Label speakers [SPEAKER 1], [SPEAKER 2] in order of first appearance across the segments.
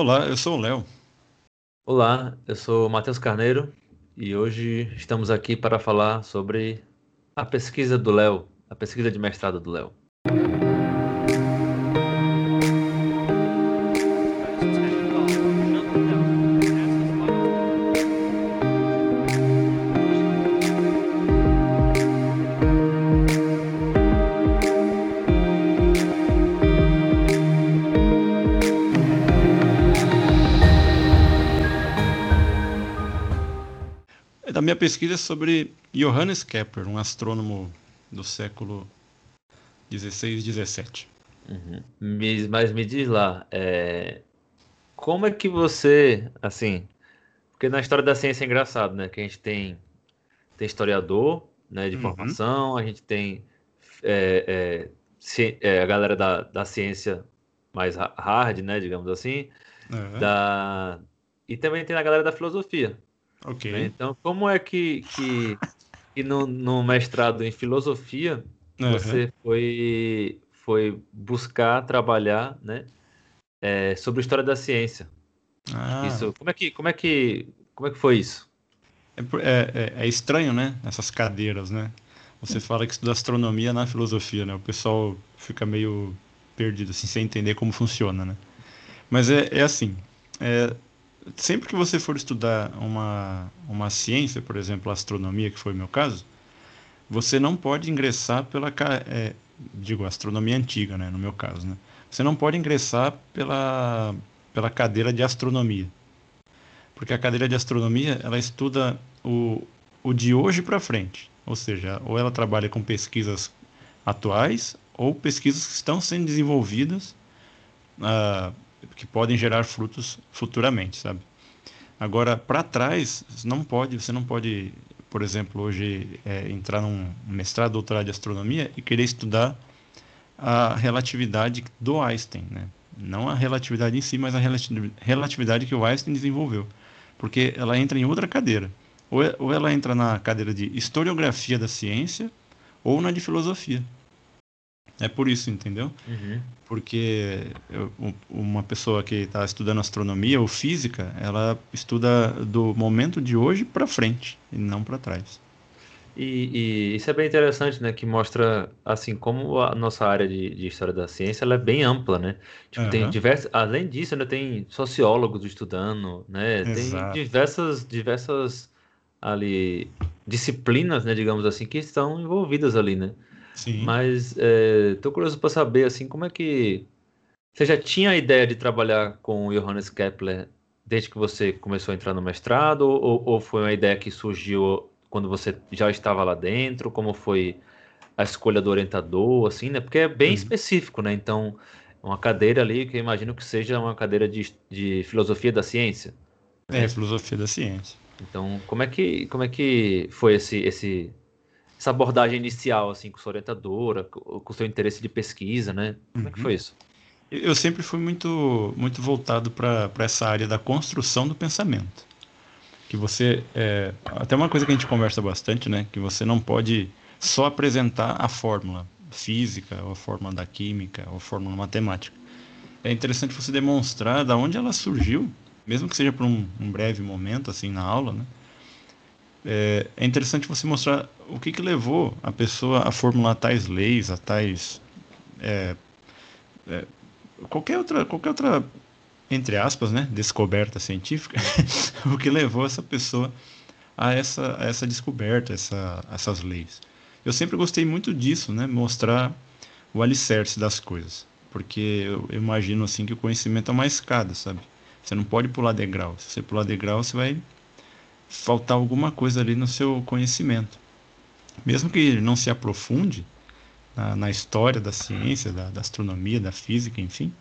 [SPEAKER 1] Olá, eu sou o Léo.
[SPEAKER 2] Olá, eu sou o Matheus Carneiro e hoje estamos aqui para falar sobre a pesquisa do Léo, a pesquisa de mestrado do Léo.
[SPEAKER 1] Pesquisa sobre Johannes Kepler, um astrônomo do século 16 e 17.
[SPEAKER 2] Uhum. Mas me diz lá, é... como é que você, assim, porque na história da ciência é engraçado, né? Que a gente tem, tem historiador, né, de uhum. formação, a gente tem é, é, é, a galera da, da ciência mais hard, né, digamos assim, uhum. da... e também tem a galera da filosofia.
[SPEAKER 1] Ok.
[SPEAKER 2] Né? Então, como é que, que, que no, no, mestrado em filosofia uhum. você foi, foi buscar trabalhar né, é, sobre a história da ciência? Ah. Isso, como, é que, como, é que, como é que foi isso?
[SPEAKER 1] É, é, é, é estranho, né? Essas cadeiras, né? Você fala que estuda astronomia na filosofia, né? O pessoal fica meio perdido, assim, sem entender como funciona, né? Mas é, é assim, é, sempre que você for estudar uma, uma ciência, por exemplo, astronomia, que foi o meu caso, você não pode ingressar pela. É, digo, astronomia antiga, né, no meu caso, né? Você não pode ingressar pela, pela cadeira de astronomia. Porque a cadeira de astronomia, ela estuda o, o de hoje para frente. Ou seja, ou ela trabalha com pesquisas atuais, ou pesquisas que estão sendo desenvolvidas uh, que podem gerar frutos futuramente, sabe? Agora, para trás, não pode, você não pode, por exemplo, hoje é, entrar num mestrado, doutorado de astronomia e querer estudar a relatividade do Einstein, né? Não a relatividade em si, mas a relatividade que o Einstein desenvolveu. Porque ela entra em outra cadeira. Ou, é, ou ela entra na cadeira de historiografia da ciência ou na de filosofia. É por isso, entendeu?
[SPEAKER 2] Uhum.
[SPEAKER 1] Porque eu, uma pessoa que está estudando astronomia ou física, ela estuda do momento de hoje para frente e não para trás.
[SPEAKER 2] E, e, isso é bem interessante, né? Que mostra, assim, como a nossa área de, de história da ciência ela é bem ampla, né? Tipo, uhum. tem diversas, além disso, ainda tem sociólogos estudando, né? Exato. Tem diversas, diversas ali disciplinas, né? Digamos assim, que estão envolvidas ali, né?
[SPEAKER 1] Sim.
[SPEAKER 2] Mas estou é, curioso para saber assim como é que você já tinha a ideia de trabalhar com o Johannes Kepler desde que você começou a entrar no mestrado ou, ou foi uma ideia que surgiu quando você já estava lá dentro? Como foi a escolha do orientador, assim, né? Porque é bem uhum. específico, né? Então, uma cadeira ali que eu imagino que seja uma cadeira de, de filosofia da ciência.
[SPEAKER 1] É, filosofia da ciência.
[SPEAKER 2] Então, como é que, como é que foi esse, esse essa abordagem inicial, assim, com sua orientadora, com o seu interesse de pesquisa, né? Como uhum. é que foi isso?
[SPEAKER 1] Eu sempre fui muito, muito voltado para essa área da construção do pensamento. Que você. É, até uma coisa que a gente conversa bastante, né? Que você não pode só apresentar a fórmula física, ou a fórmula da química, ou a fórmula matemática. É interessante você demonstrar da onde ela surgiu, mesmo que seja por um, um breve momento, assim, na aula, né? É, é interessante você mostrar o que, que levou a pessoa a formular tais leis, a tais. É, é, qualquer outra. Qualquer outra entre aspas, né, descoberta científica, o que levou essa pessoa a essa, a essa descoberta, essa, essas leis. Eu sempre gostei muito disso, né, mostrar o alicerce das coisas, porque eu, imagino assim que o conhecimento é uma escada, sabe? Você não pode pular degrau. Se você pular degrau, você vai faltar alguma coisa ali no seu conhecimento. Mesmo que não se aprofunde na, na história da ciência, da, da, astronomia, da física, enfim,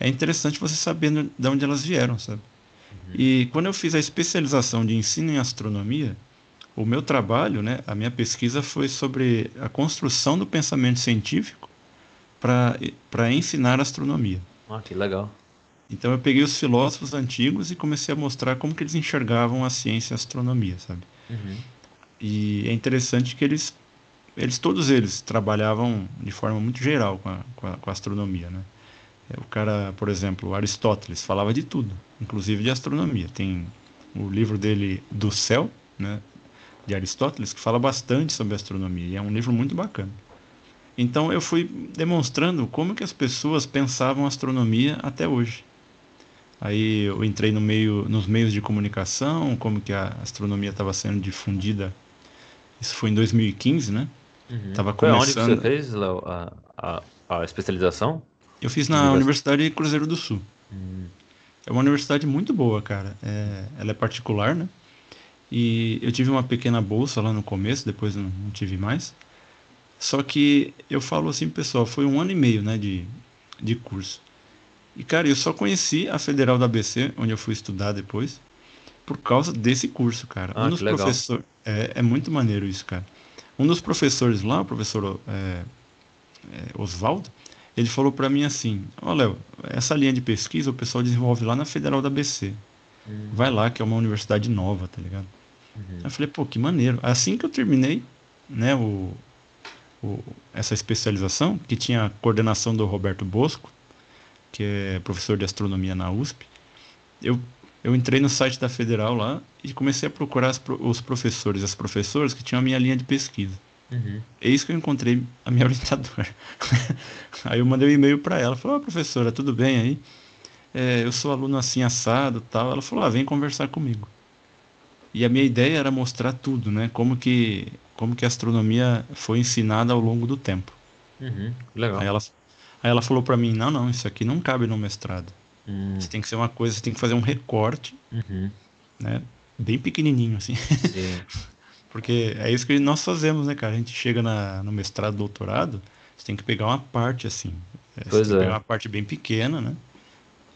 [SPEAKER 1] é interessante você saber de onde elas vieram, sabe? Uhum. E quando eu fiz a especialização de ensino em astronomia, o meu trabalho, né, a minha pesquisa foi sobre a construção do pensamento científico para ensinar astronomia.
[SPEAKER 2] Ah, que legal.
[SPEAKER 1] Então eu peguei os filósofos antigos e comecei a mostrar como que eles enxergavam a ciência e a astronomia, sabe?
[SPEAKER 2] Uhum.
[SPEAKER 1] E é interessante que eles, eles todos eles trabalhavam de forma muito geral com a, com a, com a astronomia, né? É, o cara, por exemplo, Aristóteles falava de tudo, inclusive de astronomia. Tem o livro dele Do Céu, né, de Aristóteles, que fala bastante sobre astronomia. E é um livro muito bacana. Então eu fui demonstrando como que as pessoas pensavam astronomia até hoje. Aí eu entrei no meio, nos meios de comunicação, como que a astronomia estava sendo difundida. Isso foi em 2015, né?
[SPEAKER 2] Uhum. Tava começando... Foi onde você fez a, a, a especialização?
[SPEAKER 1] Eu fiz na Universidade Cruzeiro do Sul. Uhum. É uma universidade muito boa, cara. É, ela é particular, né? E eu tive uma pequena bolsa lá no começo, depois não, não tive mais. Só que eu falo assim, pessoal, foi um ano e meio, né, de, de curso. E, cara, eu só conheci a Federal da ABC, onde eu fui estudar depois, por causa desse curso, cara.
[SPEAKER 2] Ah, um dos professores.
[SPEAKER 1] É, é muito maneiro isso, cara. Um dos professores lá, o professor é, é, Oswaldo, ele falou para mim assim: Ó, oh, Léo, essa linha de pesquisa o pessoal desenvolve lá na Federal da ABC. Uhum. Vai lá, que é uma universidade nova, tá ligado? Uhum. Eu falei, pô, que maneiro. Assim que eu terminei, né, o, o, essa especialização, que tinha a coordenação do Roberto Bosco, que é professor de astronomia na USP, eu, eu entrei no site da Federal lá e comecei a procurar as, os professores, as professoras que tinham a minha linha de pesquisa. Uhum. É isso que eu encontrei a minha orientadora. aí eu mandei um e-mail para ela, falei, oh, professora, tudo bem aí? É, eu sou aluno assim assado tal. Ela falou, ah, vem conversar comigo. E a minha ideia era mostrar tudo, né? Como que, como que a astronomia foi ensinada ao longo do tempo.
[SPEAKER 2] Uhum, legal.
[SPEAKER 1] Aí ela, aí ela falou para mim, não, não, isso aqui não cabe no mestrado. Uhum. Você tem que ser uma coisa, você tem que fazer um recorte, uhum. né? Bem pequenininho, assim. Sim. Porque é isso que nós fazemos, né, cara? A gente chega na, no mestrado, doutorado, você tem que pegar uma parte, assim.
[SPEAKER 2] É, pois é.
[SPEAKER 1] pegar uma parte bem pequena, né?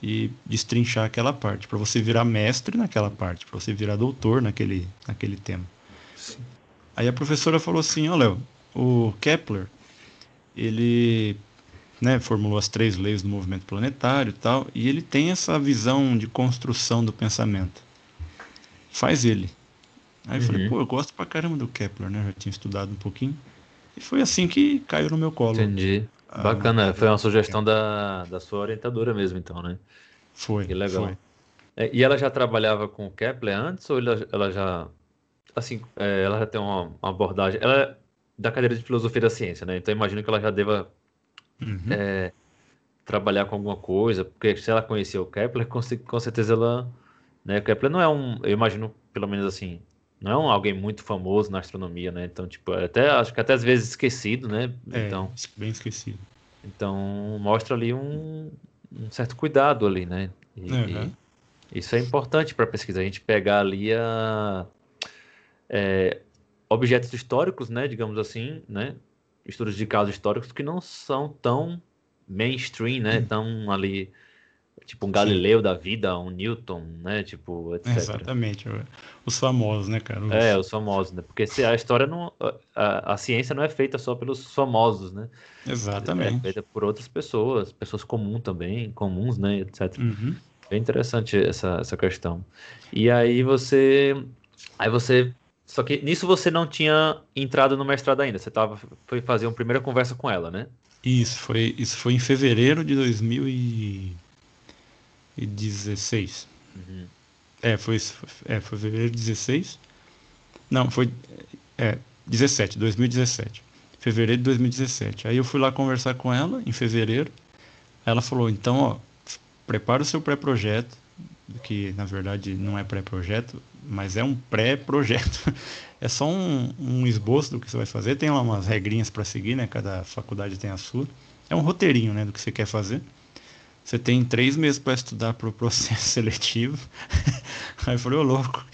[SPEAKER 1] E destrinchar aquela parte, para você virar mestre naquela parte, para você virar doutor naquele, naquele tema. Sim. Aí a professora falou assim, ó, oh, Léo, o Kepler, ele né, formulou as três leis do movimento planetário e tal, e ele tem essa visão de construção do pensamento. Faz ele. Aí eu falei, uhum. pô, eu gosto pra caramba do Kepler, né? Já tinha estudado um pouquinho. E foi assim que caiu no meu colo.
[SPEAKER 2] Entendi. Ah, Bacana, foi uma sugestão da, da sua orientadora mesmo, então, né?
[SPEAKER 1] Foi.
[SPEAKER 2] Que legal.
[SPEAKER 1] Foi.
[SPEAKER 2] É, e ela já trabalhava com o Kepler antes, ou ela, ela já. Assim, é, ela já tem uma, uma, abordagem. Ela é da cadeira de filosofia da ciência, né? Então imagino que ela já deva uhum. é, trabalhar com alguma coisa, porque se ela conhecia o Kepler, com, com certeza ela. Né, o Kepler não é um. Eu imagino, pelo menos assim, não é um, alguém muito famoso na astronomia, né? Então, tipo, é até acho que até às vezes esquecido, né?
[SPEAKER 1] É,
[SPEAKER 2] então,
[SPEAKER 1] bem esquecido.
[SPEAKER 2] Então, mostra ali um, um certo cuidado ali, né? E, uhum. e isso é importante para a pesquisa. A gente pegar ali a, é, objetos históricos, né? Digamos assim, né? Estudos de casos históricos que não são tão mainstream, né? Uhum. Tão ali Tipo um Galileu Sim. da vida, um Newton, né? Tipo, etc.
[SPEAKER 1] Exatamente. Os famosos, né, cara? Os...
[SPEAKER 2] É, os famosos, né? Porque a história não. A, a, ciência não é feita só pelos famosos, né?
[SPEAKER 1] Exatamente.
[SPEAKER 2] É feita por outras pessoas, pessoas comuns também, comuns, né? Etc. Uhum. É interessante essa, essa questão. E aí você. Aí você. Só que nisso você não tinha entrado no mestrado ainda. Você tava, foi fazer uma primeira conversa com ela, né?
[SPEAKER 1] Isso, foi, isso foi em fevereiro de 2000 e... 2016. Uhum. É, foi, é, foi fevereiro de 16. Não, foi é, 17, 2017. Fevereiro de 2017. Aí eu fui lá conversar com ela em fevereiro. Ela falou: então, ó, prepara o seu pré-projeto, que na verdade não é pré-projeto, mas é um pré-projeto. É só um, um, esboço do que você vai fazer. Tem lá umas regrinhas para seguir, né? Cada faculdade tem a sua. É um roteirinho, né? Do que você quer fazer. Você tem três meses para estudar para o processo seletivo. Aí eu falei, ô louco,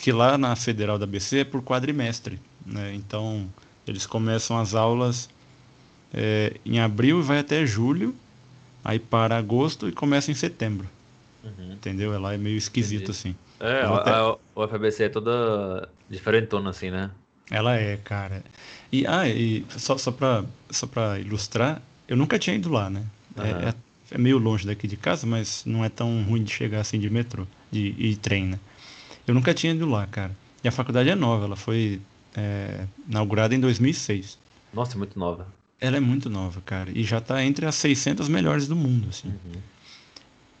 [SPEAKER 1] que lá na Federal da BC é por quadrimestre. Né? Então, eles começam as aulas é, em abril e vai até julho, aí para agosto e começa em setembro. Uhum. Entendeu? Ela é meio esquisito Entendi. assim.
[SPEAKER 2] É, a, a, o FBC é toda diferentona assim, né?
[SPEAKER 1] Ela é, cara. E, ah, e só, só para só ilustrar, eu nunca tinha ido lá, né? Uhum. É, é é meio longe daqui de casa, mas não é tão ruim de chegar assim de metrô de, e trem, né? Eu nunca tinha ido lá, cara. E a faculdade é nova, ela foi é, inaugurada em 2006.
[SPEAKER 2] Nossa, é muito nova.
[SPEAKER 1] Ela é muito nova, cara. E já tá entre as 600 melhores do mundo, assim.
[SPEAKER 2] Uhum.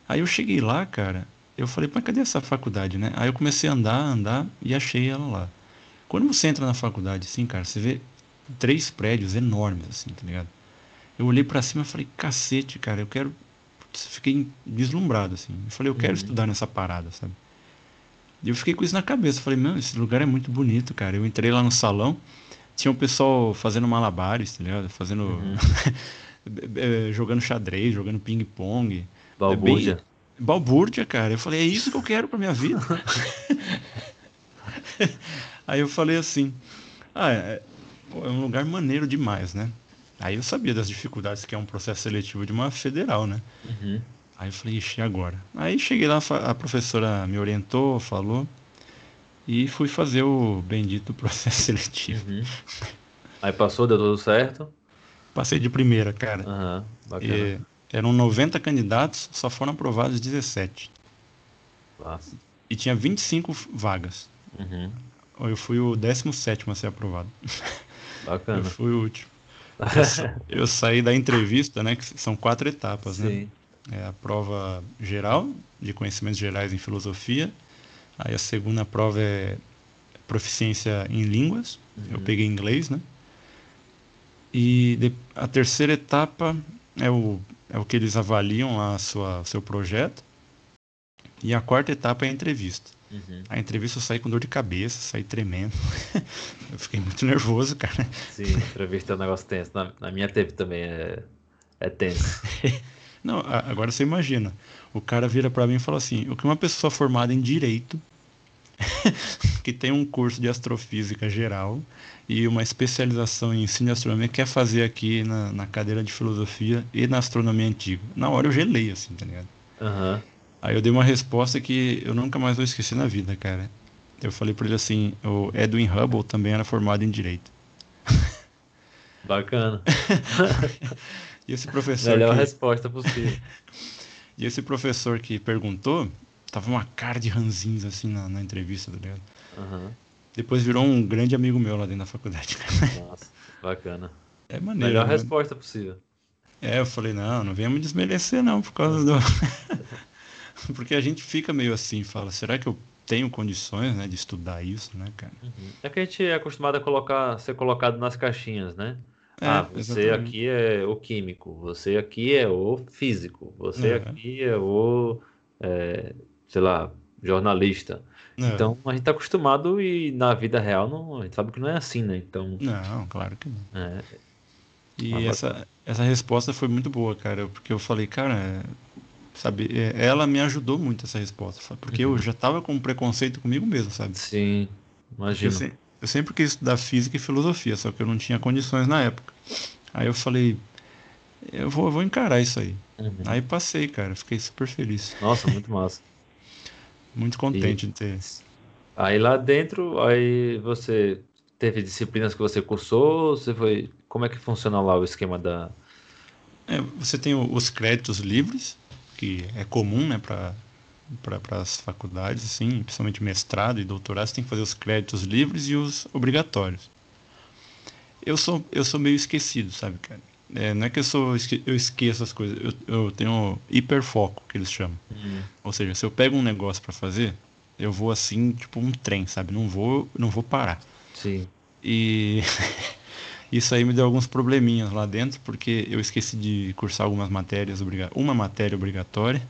[SPEAKER 1] Aí eu cheguei lá, cara. Eu falei, mas cadê essa faculdade, né? Aí eu comecei a andar, andar e achei ela lá. Quando você entra na faculdade, assim, cara, você vê três prédios enormes, assim, tá ligado? Eu olhei pra cima e falei, cacete, cara, eu quero. Putz, Fiquei deslumbrado, assim. Eu falei, eu quero
[SPEAKER 2] Uhum.
[SPEAKER 1] estudar nessa parada, sabe? E eu fiquei com isso na cabeça. Falei, meu, esse lugar é muito bonito, cara. Eu entrei lá no salão, tinha um pessoal fazendo malabares, tá ligado? Fazendo.
[SPEAKER 2] Uhum.
[SPEAKER 1] jogando xadrez, jogando ping-pong.
[SPEAKER 2] Balbúrdia.
[SPEAKER 1] Balbúrdia, cara. Eu falei, é isso que eu quero pra minha vida. Aí eu falei assim, ah, é, é um lugar maneiro demais, né? Aí eu sabia das dificuldades que é um processo seletivo de uma federal, né?
[SPEAKER 2] Uhum.
[SPEAKER 1] Aí eu falei, ixi, e agora? Aí cheguei lá, a professora me orientou, falou, e fui fazer o bendito processo seletivo.
[SPEAKER 2] Uhum. Aí passou, deu tudo certo.
[SPEAKER 1] Passei de primeira, cara.
[SPEAKER 2] Aham, bacana.
[SPEAKER 1] E eram 90 candidatos, só foram aprovados 17.
[SPEAKER 2] Massa.
[SPEAKER 1] E tinha 25 vagas.
[SPEAKER 2] Uhum.
[SPEAKER 1] Eu fui o 17 a ser aprovado. Eu
[SPEAKER 2] Bacana.
[SPEAKER 1] fui o último. Eu, sa- eu saí da entrevista, né? Que são quatro etapas, né?
[SPEAKER 2] Sim.
[SPEAKER 1] É a prova geral, de conhecimentos gerais em filosofia. Aí a segunda prova é proficiência em línguas. Eu
[SPEAKER 2] Uhum.
[SPEAKER 1] peguei inglês, né? E a terceira etapa é o, é o que eles avaliam lá a sua, seu projeto. E a quarta etapa é a entrevista.
[SPEAKER 2] Uhum.
[SPEAKER 1] A entrevista eu saí com dor de cabeça, saí tremendo. eu fiquei muito nervoso, cara.
[SPEAKER 2] Sim, entrevista é um negócio tenso. Na, na minha teve também, é, é tenso.
[SPEAKER 1] Não, agora você imagina. O cara vira pra mim e fala assim: o que uma pessoa formada em direito, que tem um curso de astrofísica geral e uma especialização em ensino de astronomia, quer fazer aqui na, na cadeira de filosofia e na astronomia antiga? Na hora eu gelei, assim, tá ligado?
[SPEAKER 2] Aham.
[SPEAKER 1] Aí eu dei uma resposta que eu nunca mais vou esquecer na vida, cara. Eu falei pra ele assim: o Edwin Hubble também era formado em direito.
[SPEAKER 2] Bacana.
[SPEAKER 1] E esse professor
[SPEAKER 2] Melhor
[SPEAKER 1] que...
[SPEAKER 2] resposta possível.
[SPEAKER 1] E esse professor que perguntou, tava uma cara de ranzinza assim na, na entrevista, tá ligado?
[SPEAKER 2] Aham.
[SPEAKER 1] Depois virou um grande amigo meu lá dentro da faculdade.
[SPEAKER 2] Nossa, bacana.
[SPEAKER 1] É maneiro.
[SPEAKER 2] Melhor
[SPEAKER 1] né?
[SPEAKER 2] resposta possível.
[SPEAKER 1] É, eu falei, não, não venha me desmerecer não, por causa do. Porque a gente fica meio assim, fala, será que eu tenho condições, né, de estudar isso, né, cara?
[SPEAKER 2] Uhum. É que a gente é acostumado a colocar, ser colocado nas caixinhas, né?
[SPEAKER 1] É,
[SPEAKER 2] ah, você
[SPEAKER 1] exatamente.
[SPEAKER 2] aqui é o químico, você aqui é o físico, você
[SPEAKER 1] É.
[SPEAKER 2] aqui é o, é, sei lá, jornalista.
[SPEAKER 1] É.
[SPEAKER 2] Então a gente tá acostumado e na vida real não, a gente sabe que não é assim, né? Então,
[SPEAKER 1] Não, claro que não.
[SPEAKER 2] é,
[SPEAKER 1] E essa, essa resposta foi muito boa, cara, porque eu falei, cara, sabe, é, ela me ajudou muito essa resposta, porque
[SPEAKER 2] Uhum.
[SPEAKER 1] eu já tava com um preconceito comigo mesmo, sabe?
[SPEAKER 2] sim,
[SPEAKER 1] Eu,
[SPEAKER 2] imagino.
[SPEAKER 1] se- eu sempre quis estudar física e filosofia, só que eu não tinha condições na época. Aí eu falei, eu vou, eu vou encarar isso aí.
[SPEAKER 2] Uhum.
[SPEAKER 1] Aí passei, cara, fiquei super feliz,
[SPEAKER 2] Nossa, muito massa.
[SPEAKER 1] Muito contente de ter.
[SPEAKER 2] Aí lá dentro, aí você teve disciplinas que você cursou, você foi, como é que funciona lá o esquema da,
[SPEAKER 1] É, você tem os créditos livres, que é comum, né, para para as faculdades, assim, principalmente mestrado e doutorado, você tem que fazer os créditos livres e os obrigatórios. Eu sou eu sou meio esquecido, sabe, cara? É, não é que eu sou eu esqueço as coisas, eu, eu tenho hiperfoco, que eles chamam. Ou seja, se eu pego um negócio para fazer, eu vou assim, tipo um trem, sabe? Não vou não vou parar.
[SPEAKER 2] Sim.
[SPEAKER 1] E isso aí me deu alguns probleminhas lá dentro, porque eu esqueci de cursar algumas matérias, uma matéria obrigatória,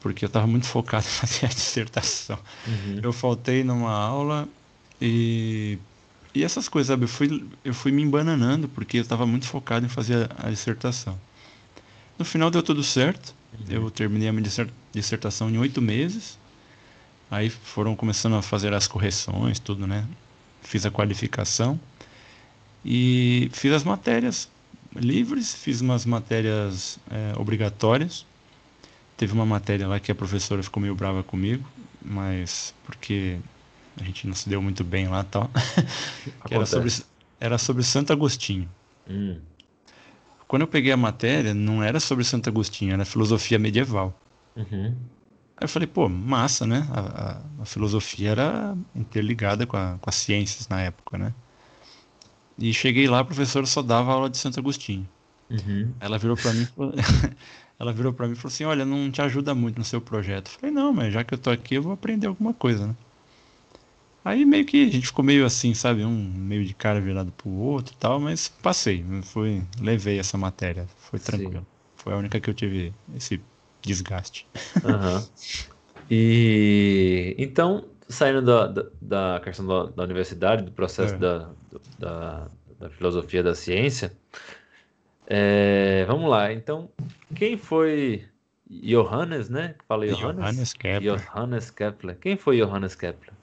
[SPEAKER 1] porque eu estava muito focado em fazer a dissertação.
[SPEAKER 2] Uhum.
[SPEAKER 1] Eu faltei numa aula e, e essas coisas, sabe? Eu fui, eu fui me embananando, porque eu estava muito focado em fazer a, a dissertação. No final deu tudo certo, eu terminei a minha disser- dissertação em oito meses, aí foram começando a fazer as correções, tudo, né? Fiz a qualificação e fiz as matérias livres, fiz umas matérias é, obrigatórias. Teve uma matéria lá que a professora ficou meio brava comigo, mas porque a gente não se deu muito bem lá e tal. era sobre, era sobre Santo Agostinho.
[SPEAKER 2] Hum.
[SPEAKER 1] Quando eu peguei a matéria, não era sobre Santo Agostinho, era filosofia medieval.
[SPEAKER 2] Uhum.
[SPEAKER 1] Aí eu falei, pô, massa, né? A, a- a filosofia era interligada com, a- com as ciências na época, né? E cheguei lá, a professora só dava aula de Santo Agostinho.
[SPEAKER 2] Uhum.
[SPEAKER 1] Ela virou para mim, ela virou para mim e falou assim: "Olha, não te ajuda muito no seu projeto". Eu falei: "Não, mas já que eu tô aqui, eu vou aprender alguma coisa, né?" Aí meio que a gente ficou meio assim, sabe, um meio de cara virado pro outro e tal, mas passei, fui, levei essa matéria, foi tranquilo. Sim. Foi a única que eu tive esse desgaste.
[SPEAKER 2] Uhum. E então, saindo da, da, da questão da, da, universidade, do processo é. da, da, da, filosofia da ciência, é, vamos lá. Então, quem foi Johannes, né?
[SPEAKER 1] Fala Johannes? Johannes Kepler.
[SPEAKER 2] Johannes Kepler. Quem foi Johannes Kepler?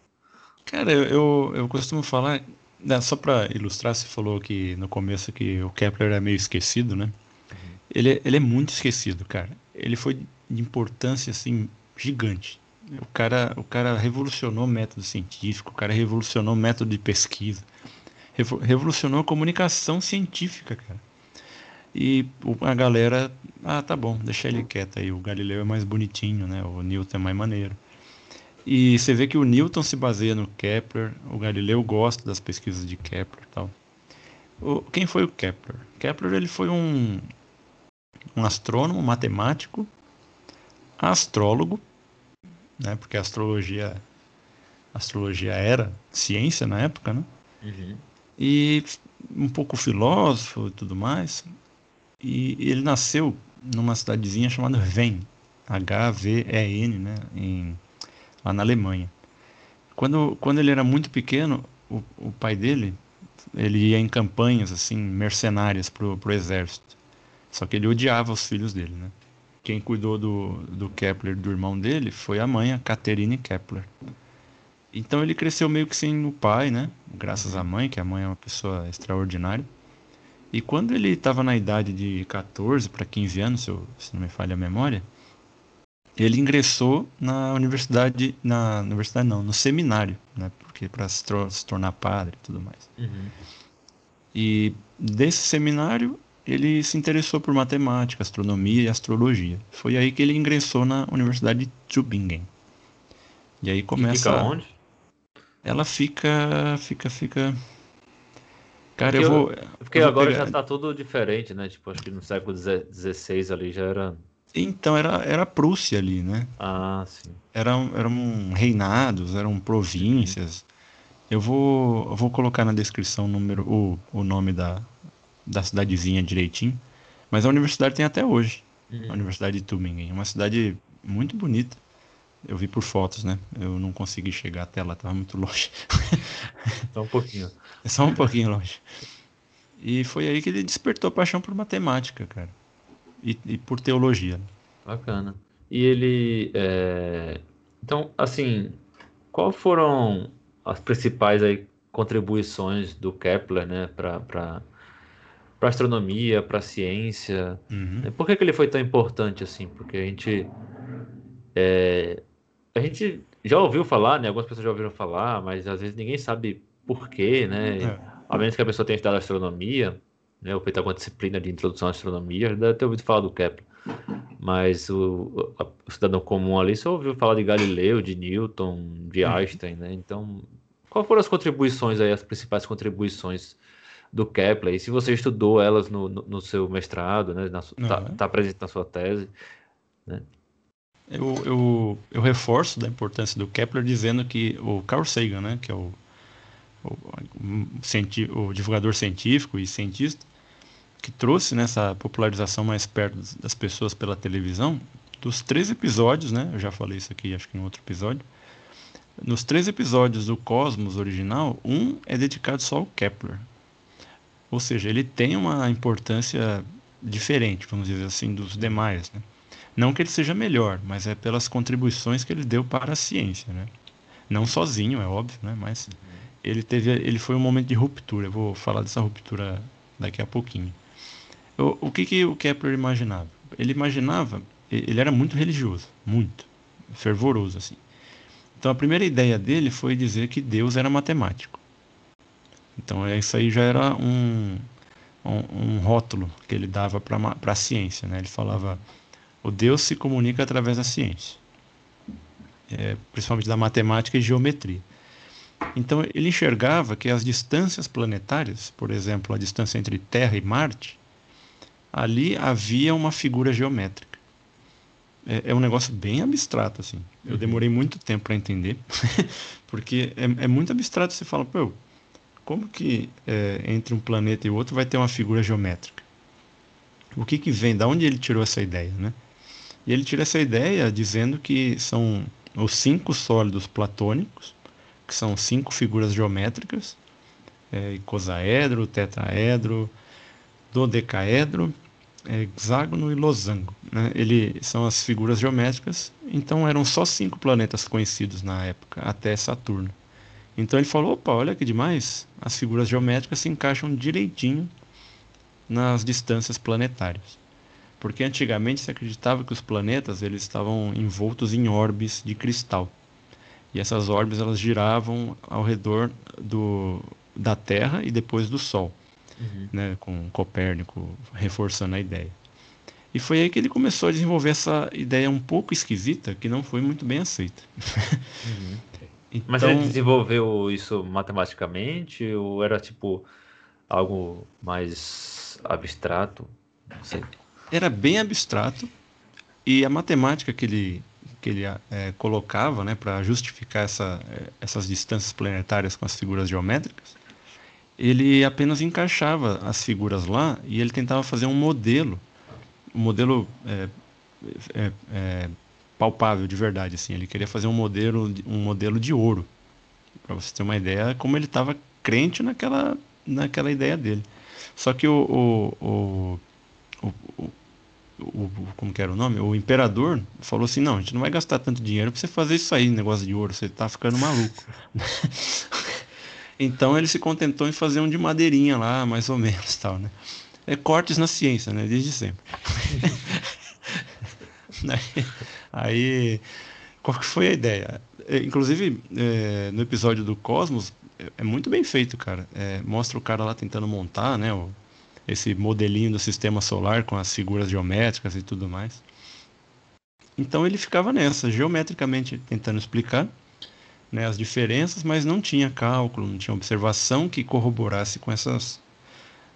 [SPEAKER 1] Cara, eu, eu costumo falar, né, só para ilustrar, você falou que no começo que o Kepler é meio esquecido, né? Uhum. Ele, ele é muito esquecido, cara. Ele foi de importância assim gigante. O cara, o cara revolucionou o método científico, o cara revolucionou o método de pesquisa, revolucionou a comunicação científica, cara. E a galera, ah, tá bom, deixa ele quieto aí. O Galileu é mais bonitinho, né? O Newton é mais maneiro. E você vê que o Newton se baseia no Kepler, o Galileu gosta das pesquisas de Kepler, tal. O, quem foi o Kepler? Kepler ele foi um um astrônomo, matemático, astrólogo, né? Porque a astrologia, a astrologia era ciência na época, né? Uhum. E um pouco filósofo e tudo mais. E ele nasceu numa cidadezinha chamada Venn, H-V-E-N, né? Em, lá na Alemanha. Quando, quando ele era muito pequeno, o, o pai dele, ele ia em campanhas assim mercenárias pro, pro exército. Só que ele odiava os filhos dele, né? Quem cuidou do, do Kepler, do irmão dele, foi a mãe, a Catherine Kepler. Então ele cresceu meio que sem o pai, né? Graças à mãe, que a mãe é uma pessoa extraordinária. E quando ele estava na idade de 14 para 15 anos, se, eu, se, não me falha a memória, ele ingressou na universidade, na universidade não, no seminário, né? Porque para se, se, tornar padre e tudo mais. Uhum. E desse seminário ele se interessou por matemática, astronomia e astrologia. Foi aí que ele ingressou na Universidade de Tübingen. E aí começa. E
[SPEAKER 2] fica onde?
[SPEAKER 1] Ela fica, fica, fica. Cara,
[SPEAKER 2] porque
[SPEAKER 1] eu vou.
[SPEAKER 2] Porque eu vou agora pegar... já tá tudo diferente, né? Tipo, acho que no século XVI ali já era.
[SPEAKER 1] Então, era, era Prússia ali, né?
[SPEAKER 2] Ah, sim.
[SPEAKER 1] Eram, eram reinados, eram províncias. Eu vou, eu vou colocar na descrição o, número, o, o nome da, da cidadezinha direitinho. Mas a universidade tem até hoje. Uhum. A Universidade de Tübingen. É uma cidade muito bonita. Eu vi por fotos, né? Eu não consegui chegar até lá, estava muito longe.
[SPEAKER 2] Só um pouquinho.
[SPEAKER 1] É só um pouquinho longe. E foi aí que ele despertou a paixão por matemática, cara. E, e por teologia.
[SPEAKER 2] Bacana. E ele. É... Então, assim, qual foram as principais aí, contribuições do Kepler, né, para para astronomia, para ciência. Uhum. Por que, que ele foi tão importante assim? Porque a gente é, a gente já ouviu falar, né? Algumas pessoas já ouviram falar, mas às vezes ninguém sabe por quê, né? É. A menos que a pessoa tenha estudado astronomia, né? Ou feito alguma disciplina de introdução à astronomia, deve ter ouvido falar do Kepler. Mas o, o, cidadão comum ali só ouviu falar de Galileu, de Newton, de uhum. Einstein, né? Então, quais foram as contribuições aí, as principais contribuições do Kepler, e se você estudou elas no, no, no seu mestrado, né, está uhum. tá presente na sua tese, né?
[SPEAKER 1] Eu, eu, eu reforço da importância do Kepler dizendo que o Carl Sagan, né, que é o, o, o, o divulgador científico e cientista, que trouxe nessa né, popularização mais perto das pessoas pela televisão, dos três episódios, né? Eu já falei isso aqui, acho que em outro episódio. Nos três episódios do Cosmos original, um é dedicado só ao Kepler. Ou seja, ele tem uma importância diferente, vamos dizer assim, dos demais. Né? Não que ele seja melhor, mas é pelas contribuições que ele deu para a ciência. Né? Não sozinho, é óbvio, né? mas ele, teve, ele foi um momento de ruptura. Eu vou falar dessa ruptura daqui a pouquinho. O, que, que o Kepler imaginava? Ele imaginava, ele era muito religioso, muito, fervoroso assim. Então a primeira ideia dele foi dizer que Deus era matemático. Então isso aí já era um, um, um rótulo que ele dava para a ciência. Né? Ele falava: o Deus se comunica através da ciência, é, principalmente da matemática e geometria. Então ele enxergava que as distâncias planetárias, por exemplo, a distância entre Terra e Marte, ali havia uma figura geométrica. É, é um negócio bem abstrato, assim. Eu uhum. demorei muito tempo para entender, porque é, é, muito abstrato. Você fala, pô, como que é, entre um planeta e outro vai ter uma figura geométrica? O que que vem? Da onde ele tirou essa ideia, né? E ele tira essa ideia dizendo que são os cinco sólidos platônicos, que são cinco figuras geométricas, é, icosaedro, tetraedro, dodecaedro, hexágono e losango. Né? Ele são as figuras geométricas. Então eram só cinco planetas conhecidos na época, até Saturno. Então ele falou: opa, olha que demais! As figuras geométricas se encaixam direitinho nas distâncias planetárias. Porque antigamente se acreditava que os planetas eles estavam envoltos em orbes de cristal. E essas orbes elas giravam ao redor do, da Terra e depois do Sol, uhum. né, com Copérnico reforçando a ideia. E foi aí que ele começou a desenvolver essa ideia um pouco esquisita que não foi muito bem aceita.
[SPEAKER 2] Uhum. então... Mas ele desenvolveu isso matematicamente ou era tipo algo mais abstrato? Não sei.
[SPEAKER 1] Era bem abstrato e a matemática que ele que ele é, colocava né, para justificar essa, é, essas distâncias planetárias com as figuras geométricas, ele apenas encaixava as figuras lá e ele tentava fazer um modelo, um modelo é, é, é palpável de verdade. Assim. Ele queria fazer um modelo, um modelo de ouro, para você ter uma ideia como ele estava crente naquela, naquela ideia dele. Só que o, o, o, o o, como que era o nome? O imperador falou assim: não, a gente não vai gastar tanto dinheiro para você fazer isso aí, negócio de ouro, você tá ficando maluco. então ele se contentou em fazer um de madeirinha lá, mais ou menos, tal, né? É cortes na ciência, né? Desde sempre. aí, qual que foi a ideia? É, inclusive, é, no episódio do Cosmos, é, é muito bem feito, cara. É, mostra o cara lá tentando montar, né? O, esse modelinho do sistema solar com as figuras geométricas e tudo mais. Então ele ficava nessa, geometricamente tentando explicar né, as diferenças, mas não tinha cálculo, não tinha observação que corroborasse com essas,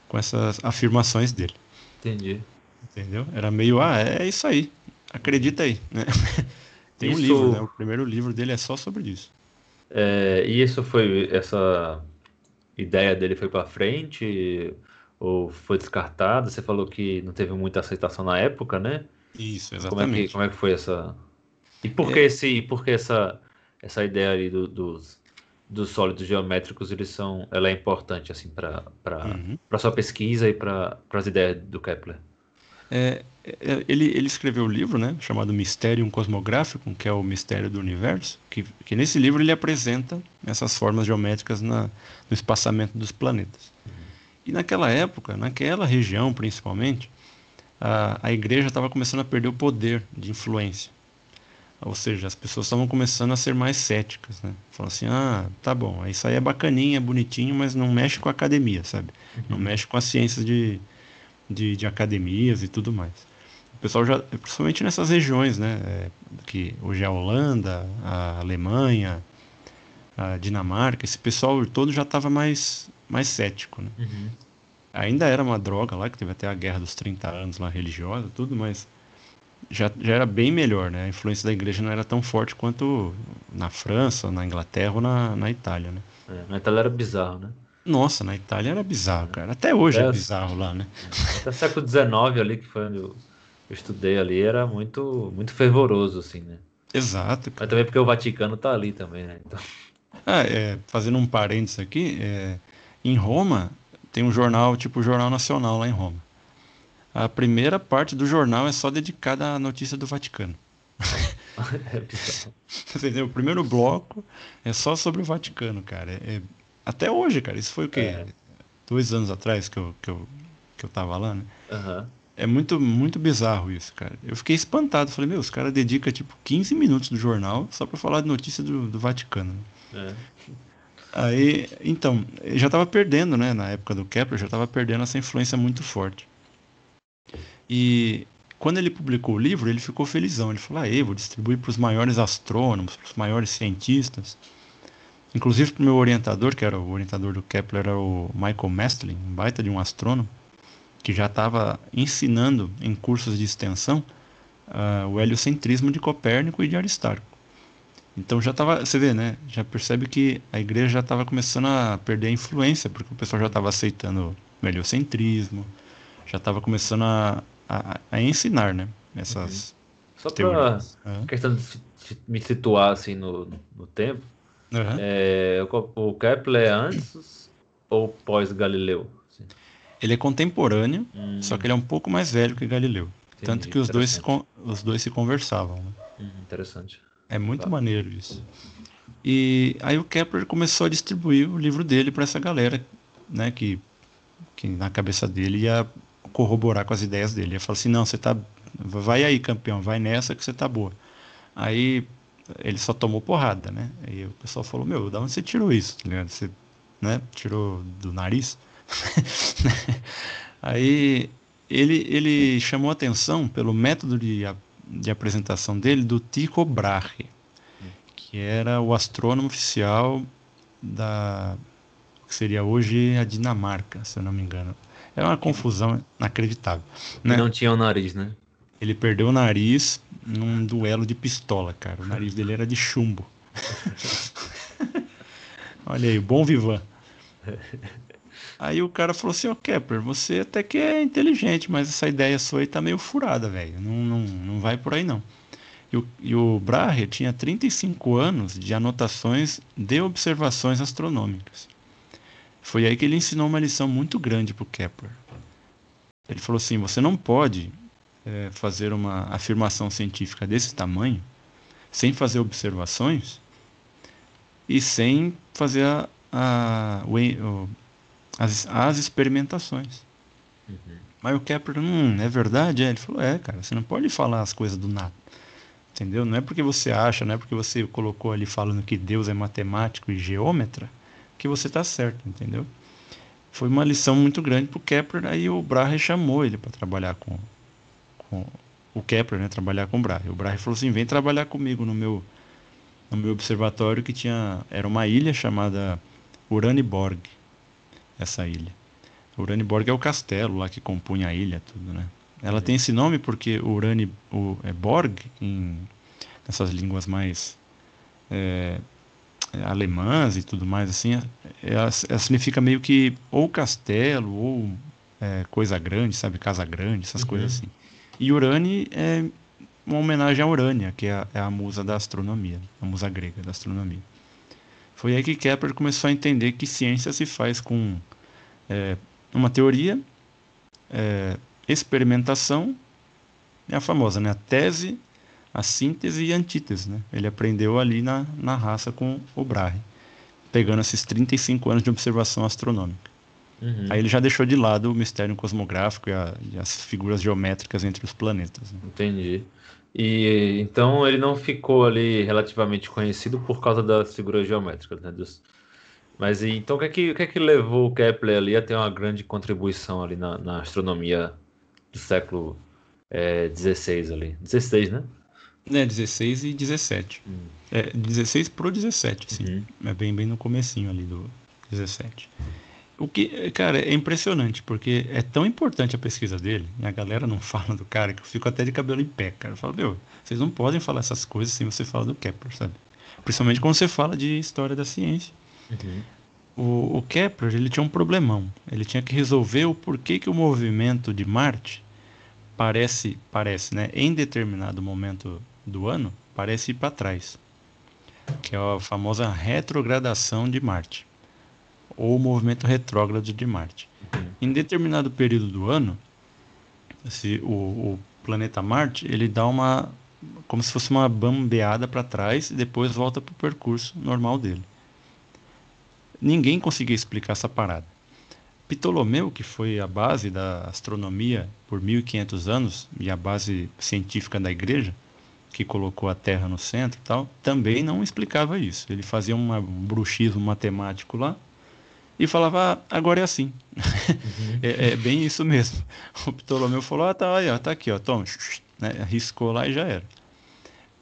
[SPEAKER 1] com essas afirmações dele.
[SPEAKER 2] Entendi.
[SPEAKER 1] Entendeu? Era meio, ah, é isso aí, acredita aí. Né? Tem isso... um livro, né? o primeiro livro dele é só sobre isso.
[SPEAKER 2] É, e isso foi, essa ideia dele foi para frente? ou foi descartado? Você falou que não teve muita aceitação na época, né?
[SPEAKER 1] Isso,
[SPEAKER 2] exatamente. Como é que, como é que foi essa. E por que, é... esse, por que essa, essa ideia ali do, dos, dos sólidos geométricos eles são, ela é importante assim para uhum. para sua pesquisa e para as ideias do Kepler?
[SPEAKER 1] É, é, ele, ele escreveu um livro, né, chamado Mysterium Cosmográfico, que é o mistério do universo, que, que nesse livro ele apresenta essas formas geométricas na, no espaçamento dos planetas. E naquela época, naquela região principalmente, a, a igreja estava começando a perder o poder de influência. Ou seja, as pessoas estavam começando a ser mais céticas, né? Falando assim, ah, tá bom, isso aí é bacaninha, é bonitinho, mas não mexe com a academia, sabe? Uhum. Não mexe com as ciências de, de, de, academias e tudo mais. O pessoal já, principalmente nessas regiões, né? É, que hoje é a Holanda, a Alemanha, a Dinamarca, esse pessoal todo já estava mais mais cético, né? Uhum. Ainda era uma droga lá, que teve até a guerra dos 30 anos lá, religiosa, tudo, mas já, já era bem melhor, né? A influência da igreja não era tão forte quanto na França, na Inglaterra ou na, na Itália, né?
[SPEAKER 2] É, na Itália era bizarro, né?
[SPEAKER 1] Nossa, na Itália era bizarro, cara. Até hoje é Até é bizarro lá, né?
[SPEAKER 2] Até século XIX ali, que foi onde eu, eu estudei ali, era muito, muito fervoroso, assim, né?
[SPEAKER 1] Exato.
[SPEAKER 2] Cara. Mas também porque o Vaticano tá ali também, né? Então...
[SPEAKER 1] Ah, é, fazendo um parênteses aqui, é, em Roma, tem um jornal, tipo o Jornal Nacional lá em Roma. A primeira parte do jornal é só dedicada à notícia do Vaticano. é? O primeiro bloco é só sobre o Vaticano, cara. É, é, até hoje, cara. Isso foi o quê? É. Dois anos atrás que eu, que eu, que eu tava lá, né?
[SPEAKER 2] Uhum.
[SPEAKER 1] É muito, muito bizarro isso, cara. Eu fiquei espantado. Falei, meu, os caras dedicam tipo 15 minutos do jornal só pra falar de notícia do, do Vaticano.
[SPEAKER 2] É.
[SPEAKER 1] Aí, então, já estava perdendo, né? Na época do Kepler, já estava perdendo essa influência muito forte. E quando ele publicou o livro, ele ficou felizão. Ele falou: ah, vou distribuir para os maiores astrônomos, para os maiores cientistas. Inclusive para o meu orientador, que era o orientador do Kepler, era o Michael Mestlin, um baita de um astrônomo, que já estava ensinando em cursos de extensão uh, o heliocentrismo de Copérnico e de Aristarco. Então já estava, você vê, né? Já percebe que a igreja já estava começando a perder a influência, porque o pessoal já estava aceitando o heliocentrismo, já estava começando a, a, a, ensinar, né? Essas uhum.
[SPEAKER 2] Só para uhum. questão de me situar assim no, no tempo, uhum. é, o, Kepler é antes ou pós Galileu? Assim?
[SPEAKER 1] Ele é contemporâneo, hum. só que ele é um pouco mais velho que Galileu. Entendi, Tanto que os dois, os dois se conversavam. Né?
[SPEAKER 2] Hum, interessante.
[SPEAKER 1] É muito tá. maneiro isso. E aí o Kepler começou a distribuir o livro dele para essa galera, né, que, que na cabeça dele ia corroborar com as ideias dele. Ia falar assim, não, você tá. Vai aí, campeão, vai nessa que você tá boa. Aí ele só tomou porrada, né? Aí o pessoal falou, meu, da onde você tirou isso? Tá você né, tirou do nariz? aí ele, ele chamou atenção pelo método de de apresentação dele do Tycho Brahe, que era o astrônomo oficial da que seria hoje a Dinamarca, se eu não me engano. É uma confusão inacreditável.
[SPEAKER 2] Né? Não tinha o nariz, né?
[SPEAKER 1] Ele perdeu o nariz num duelo de pistola, cara. O nariz dele era de chumbo. Olha aí, bom vivan. Aí o cara falou assim, ô oh, Kepler, você até que é inteligente, mas essa ideia sua aí tá meio furada, velho. Não, não, não vai por aí não. E o, e o Brahe tinha 35 anos de anotações de observações astronômicas. Foi aí que ele ensinou uma lição muito grande para o Kepler. Ele falou assim: você não pode é, fazer uma afirmação científica desse tamanho sem fazer observações e sem fazer a, a, o, as, as experimentações. Uhum. Mas o Kepler, hum, é verdade? É. Ele falou, é, cara, você não pode falar as coisas do nada. Entendeu? Não é porque você acha, não é porque você colocou ali falando que Deus é matemático e geômetra, que você está certo, entendeu? Foi uma lição muito grande para o Kepler, aí o Brahe chamou ele para trabalhar com, com o Kepler, né, trabalhar com o Brahe. O Brahe falou assim, vem trabalhar comigo no meu, no meu observatório que tinha, era uma ilha chamada Uraniborg essa ilha. Uraniborg é o castelo lá que compunha a ilha, tudo, né? Ela tem esse nome porque Urani, o, é Borg, em, nessas línguas mais é, alemãs e tudo mais, assim, ela, é, ela, significa meio que ou castelo ou é, coisa grande, sabe? Casa grande, essas uhum. coisas assim. E Urani é uma homenagem a Urânia, que é a, é a musa da astronomia, a musa grega da astronomia. Foi aí que Kepler começou a entender que ciência se faz com é, uma teoria, é, experimentação é a famosa, né? A tese, a síntese e a antítese, né? Ele aprendeu ali na, na raça com o Brahe, pegando esses 35 anos de observação astronômica. Uhum. Aí ele já deixou de lado o mistério cosmográfico e, a, e as figuras geométricas entre os planetas. Né?
[SPEAKER 2] Entendi. E então ele não ficou ali relativamente conhecido por causa das figuras geométricas, né? Dos... Mas então o que, é que, o que é que levou o Kepler ali a ter uma grande contribuição ali na, na astronomia do século é, 16 ali? 16, né?
[SPEAKER 1] É, 16 e 17. Hum. É, 16 pro 17, sim. Uhum. É bem, bem no comecinho ali do 17. O que, cara, é impressionante, porque é tão importante a pesquisa dele, e a galera não fala do cara, que eu fico até de cabelo em pé, cara. Eu falo, meu, vocês não podem falar essas coisas sem você falar do Kepler, sabe? Principalmente quando você fala de história da ciência. Uhum. O, o, Kepler, ele tinha um problemão. Ele tinha que resolver o porquê que o movimento de Marte parece, parece, né, em determinado momento do ano, parece ir para trás. Que é a famosa retrogradação de Marte ou o movimento retrógrado de Marte. Em determinado período do ano, esse, o, o, planeta Marte ele dá uma como se fosse uma bambeada para trás e depois volta para o percurso normal dele. Ninguém conseguia explicar essa parada. Ptolomeu, que foi a base da astronomia por 1500 anos e a base científica da igreja, que colocou a Terra no centro e tal, também não explicava isso. Ele fazia uma, um bruxismo matemático lá e falava, ah, agora é assim. Uhum. é, é, bem isso mesmo. O Ptolomeu falou, ah, tá, aí, ó, tá aqui, ó, toma, né, riscou lá e já era.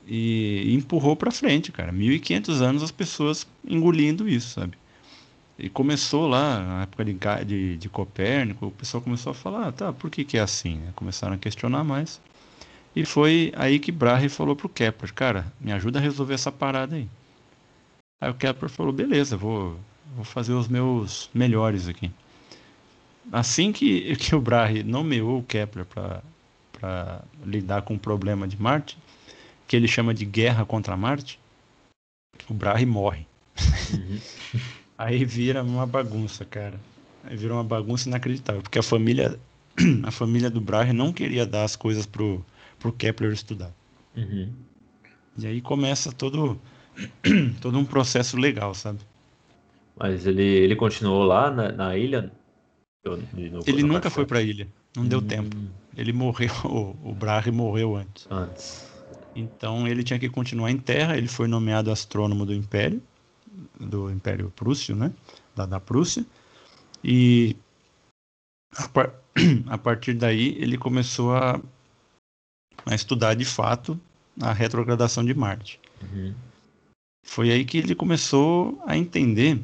[SPEAKER 1] e empurrou para frente, cara. 1500 anos as pessoas engolindo isso, sabe? E começou lá, na época de, de, de Copérnico, o pessoal começou a falar, ah, tá, por que, que é assim? Começaram a questionar mais. E foi aí que Brahe falou pro Kepler, cara, me ajuda a resolver essa parada aí. Aí o Kepler falou, beleza, vou, vou fazer os meus melhores aqui. Assim que, que o Brahe nomeou o Kepler para lidar com o problema de Marte, que ele chama de guerra contra Marte, o Brahe morre. Uhum. Aí vira uma bagunça, cara. Aí vira uma bagunça inacreditável, porque a família a família do Brahe não queria dar as coisas pro, pro Kepler estudar. Uhum. E aí começa todo todo um processo legal, sabe?
[SPEAKER 2] Mas ele, ele continuou lá na, na ilha?
[SPEAKER 1] No, ele nunca foi para a ilha. Não deu hum. tempo. Ele morreu, o, o Brahe morreu antes.
[SPEAKER 2] Antes.
[SPEAKER 1] Então ele tinha que continuar em terra. Ele foi nomeado astrônomo do Império, do Império Prússio, né? Da, da Prússia. E a, par... a partir daí ele começou a, a estudar de fato a retrogradação de Marte. Uhum. Foi aí que ele começou a entender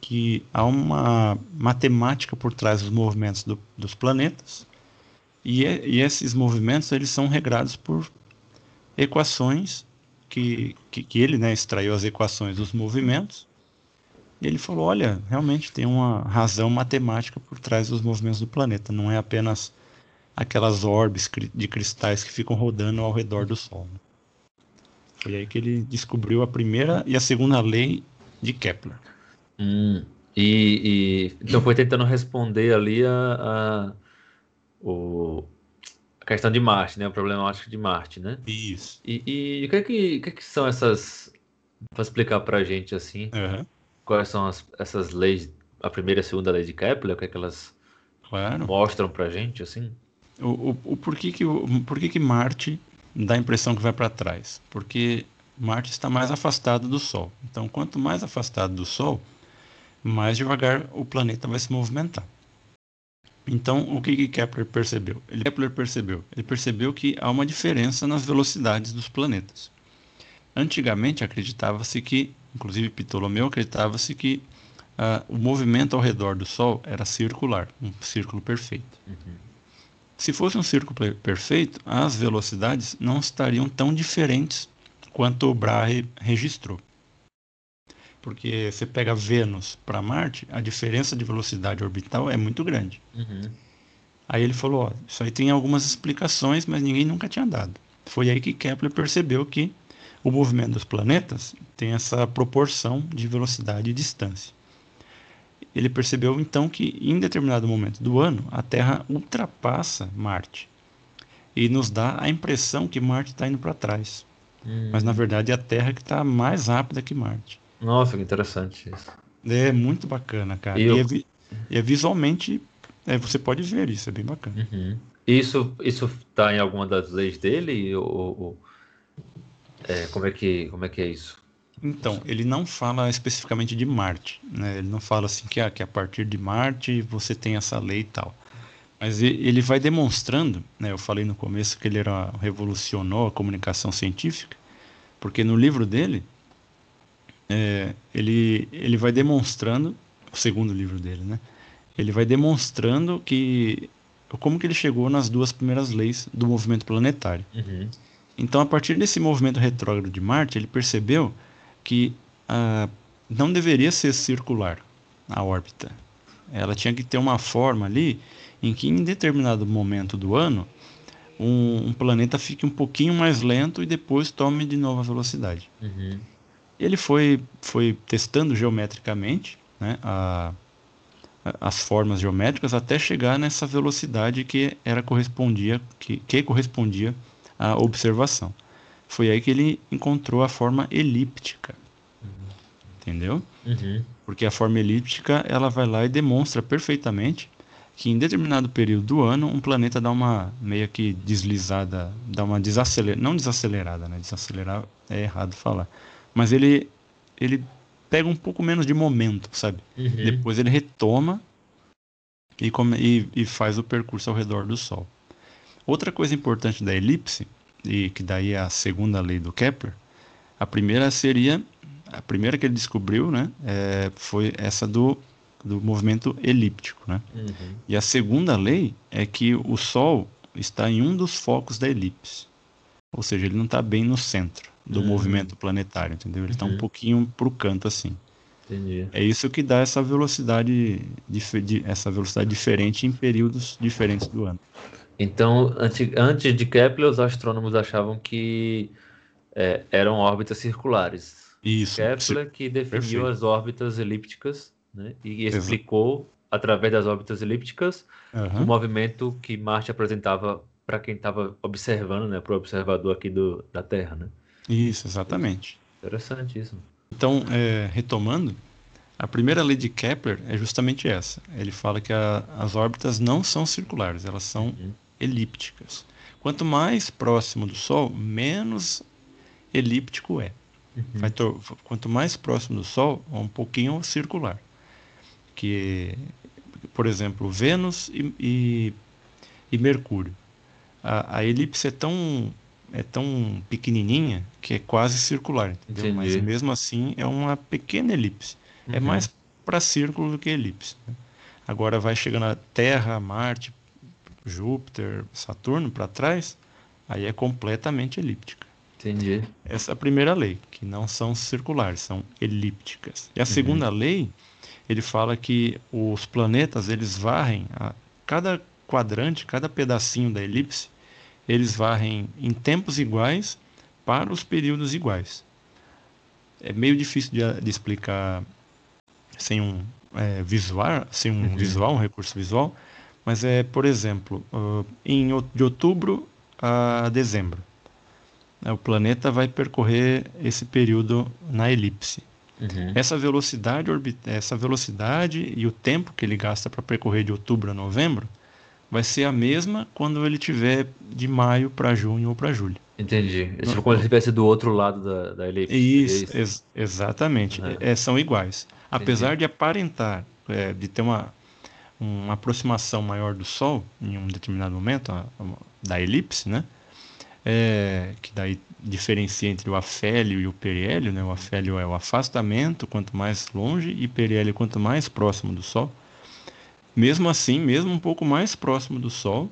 [SPEAKER 1] que há uma matemática por trás dos movimentos do, dos planetas e, e, esses movimentos eles são regrados por equações que, que, que ele né, extraiu as equações dos movimentos e ele falou, olha, realmente tem uma razão matemática por trás dos movimentos do planeta, não é apenas aquelas orbes de cristais que ficam rodando ao redor do Sol. Né? Foi aí que ele descobriu a primeira e a segunda lei de Kepler.
[SPEAKER 2] Hum, e, e, então foi tentando responder ali a, a, o, a questão de Marte, né? A problemática de Marte, né?
[SPEAKER 1] Isso.
[SPEAKER 2] E, e o que é que, que, é que são essas. Para explicar para a gente assim, uhum. quais são as, essas leis, a primeira e a segunda lei de Kepler, o que é que elas claro. mostram para a gente assim?
[SPEAKER 1] O, o, porquê que, que Marte dá a impressão que vai para trás? Porque Marte está mais afastado do Sol. Então, quanto mais afastado do Sol, mais devagar o planeta vai se movimentar. Então, o que, que Kepler percebeu? Ele, Kepler percebeu? Ele percebeu que há uma diferença nas velocidades dos planetas. Antigamente acreditava-se que, inclusive Ptolomeu acreditava-se que uh, o movimento ao redor do Sol era circular, um círculo perfeito. Uhum. Se fosse um círculo perfeito, as velocidades não estariam tão diferentes quanto o Brahe registrou porque você pega Vênus para Marte, a diferença de velocidade orbital é muito grande. Uhum. Aí ele falou: ó, isso aí tem algumas explicações, mas ninguém nunca tinha dado. Foi aí que Kepler percebeu que o movimento dos planetas tem essa proporção de velocidade e distância. Ele percebeu então que em determinado momento do ano a Terra ultrapassa Marte e nos dá a impressão que Marte está indo para trás. Uhum. Mas na verdade é a Terra que está mais rápida que Marte.
[SPEAKER 2] Nossa, que interessante isso.
[SPEAKER 1] É muito bacana, cara. E, eu... e, é, é, visualmente, é, você pode ver isso, é bem bacana.
[SPEAKER 2] Uhum. Isso isso tá em alguma das leis dele ou, ou é, como é que como é que é isso?
[SPEAKER 1] Então, ele não fala especificamente de Marte, né? Ele não fala assim que, ah, que a partir de Marte você tem essa lei e tal. Mas ele vai demonstrando, né? Eu falei no começo que ele era, revolucionou a comunicação científica, porque no livro dele é, ele, ele vai demonstrando, o segundo livro dele, né? Ele vai demonstrando que como que ele chegou nas duas primeiras leis do movimento planetário. Uhum. Então, a partir desse movimento retrógrado de Marte, ele percebeu que ah, não deveria ser circular a órbita. Ela tinha que ter uma forma ali em que, em determinado momento do ano, um, um planeta fique um pouquinho mais lento e depois tome de novo a velocidade. Uhum ele foi, foi testando geometricamente né, a, as formas geométricas até chegar nessa velocidade que era correspondia que, que correspondia à observação. Foi aí que ele encontrou a forma elíptica. Uhum. Entendeu? Uhum. Porque a forma elíptica ela vai lá e demonstra perfeitamente que em determinado período do ano um planeta dá uma meio que deslizada, dá uma desacelerada, não desacelerada, né? Desacelerar é errado falar mas ele ele pega um pouco menos de momento, sabe? Uhum. Depois ele retoma e, come, e, e, faz o percurso ao redor do Sol. Outra coisa importante da elipse e que daí é a segunda lei do Kepler, a primeira seria, a primeira que ele descobriu, né, é, foi essa do, do movimento elíptico, né? Uhum. E a segunda lei é que o Sol está em um dos focos da elipse, ou seja, ele não está bem no centro do uhum. movimento planetário, entendeu? Ele está um uhum. pouquinho para o canto assim.
[SPEAKER 2] Entendi.
[SPEAKER 1] É isso que dá essa velocidade, essa velocidade diferente em períodos diferentes do ano.
[SPEAKER 2] Então, antes, antes de Kepler, os astrônomos achavam que é, eram órbitas circulares.
[SPEAKER 1] Isso.
[SPEAKER 2] Kepler que definiu Perfeito. as órbitas elípticas né, e explicou, Exato. através das órbitas elípticas, uhum. o movimento que Marte apresentava para quem estava observando, né, para o observador aqui do, da Terra. Né?
[SPEAKER 1] Isso, exatamente.
[SPEAKER 2] Interessante isso.
[SPEAKER 1] Então, é, retomando, a primeira lei de Kepler é justamente essa. Ele fala que a, as órbitas não são circulares, elas são uhum. Elípticas. Quanto mais próximo do Sol, menos elíptico é. Uhum. quanto mais próximo do Sol, é um pouquinho circular. Que, por exemplo, Vênus e, e, e Mercúrio. A, a elipse é tão é tão pequenininha que é quase circular, entendeu? Mas mesmo assim é uma pequena elipse. É uhum. É mais para círculo do que elipse. Né? Agora vai chegando a Terra, Marte, Júpiter, Saturno para trás, aí é completamente elíptica.
[SPEAKER 2] Entendi.
[SPEAKER 1] Essa é a primeira lei, que não são circulares, são elípticas. E a uhum. segunda lei, ele fala que os planetas eles varrem a cada quadrante, cada pedacinho da elipse, eles varrem em tempos iguais para os períodos iguais. É meio difícil de, de explicar sem um é, visual, sem um uhum. visual, um recurso visual, mas é, por exemplo, uh, em, de outubro a dezembro, né, o planeta vai percorrer esse período na elipse. Uhum. Essa velocidade essa velocidade e o tempo que ele gasta para percorrer de outubro a novembro vai ser a mesma quando ele tiver de maio para junho ou para julho.
[SPEAKER 2] Entendi. É tipo estivesse do outro lado da, da elipse.
[SPEAKER 1] Isso, é isso? Ex exatamente. Uhum. É, são iguais. Entendi. Apesar de aparentar, é, de ter uma, uma aproximação maior do Sol em um determinado momento, a, a, da elipse, né? É, que daí diferencia entre o afélio e o periélio, né? O afélio é o afastamento, quanto mais longe, e periélio quanto mais próximo do Sol. Mesmo assim, mesmo um pouco mais próximo do Sol,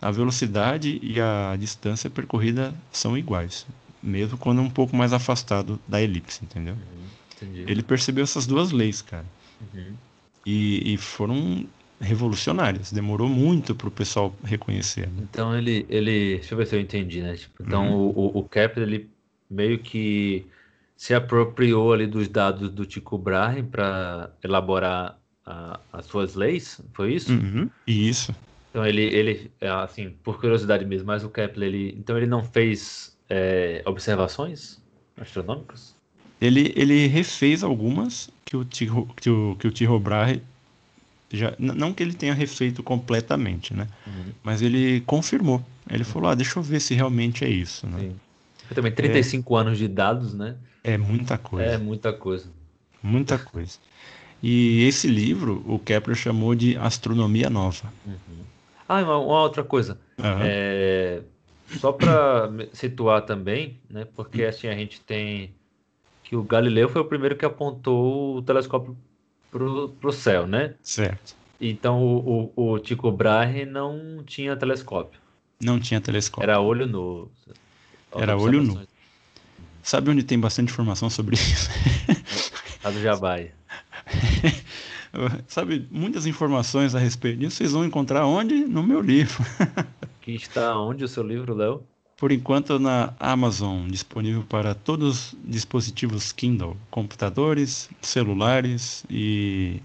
[SPEAKER 1] a velocidade e a distância percorrida são iguais, mesmo quando um pouco mais afastado da elipse, entendeu? Uhum, Ele percebeu essas duas leis, cara. Uhum. E, e, foram revolucionárias. Demorou muito para o pessoal reconhecer. Né?
[SPEAKER 2] Então ele, ele, deixa eu ver se eu entendi, né? Tipo, então uhum. o, o Kepler ele meio que se apropriou ali dos dados do Tycho Brahe para elaborar a, as suas leis, foi isso?
[SPEAKER 1] Uhum, isso.
[SPEAKER 2] Então ele, ele, é, assim, por curiosidade mesmo, mas o Kepler, ele, então ele não fez é, observações astronômicas?
[SPEAKER 1] Ele, ele refez algumas que o Tycho, que o, que o Tycho Brahe já, não que ele tenha refeito completamente, né? Uhum. Mas ele confirmou. Ele falou, ah, deixa eu ver se realmente é isso, né? Sim.
[SPEAKER 2] Foi também 35 é, anos de dados, né?
[SPEAKER 1] É muita coisa.
[SPEAKER 2] É muita coisa.
[SPEAKER 1] Muita coisa. E esse livro o Kepler chamou de Astronomia Nova.
[SPEAKER 2] Uhum. Ah, uma, uma, outra coisa. Uhum. É, só para situar também, né? Porque assim a gente tem que o Galileu foi o primeiro que apontou o telescópio para o céu, né?
[SPEAKER 1] Certo.
[SPEAKER 2] Então o, o, o Tycho Brahe não tinha telescópio.
[SPEAKER 1] Não tinha telescópio.
[SPEAKER 2] Era olho nu.
[SPEAKER 1] Era olho nu. Sabe onde tem bastante informação sobre isso?
[SPEAKER 2] A do Jabai.
[SPEAKER 1] Sabe, muitas informações a respeito disso vocês vão encontrar onde? No meu livro.
[SPEAKER 2] que está onde o seu livro, Léo?
[SPEAKER 1] Por enquanto na Amazon, disponível para todos os dispositivos Kindle, computadores, celulares e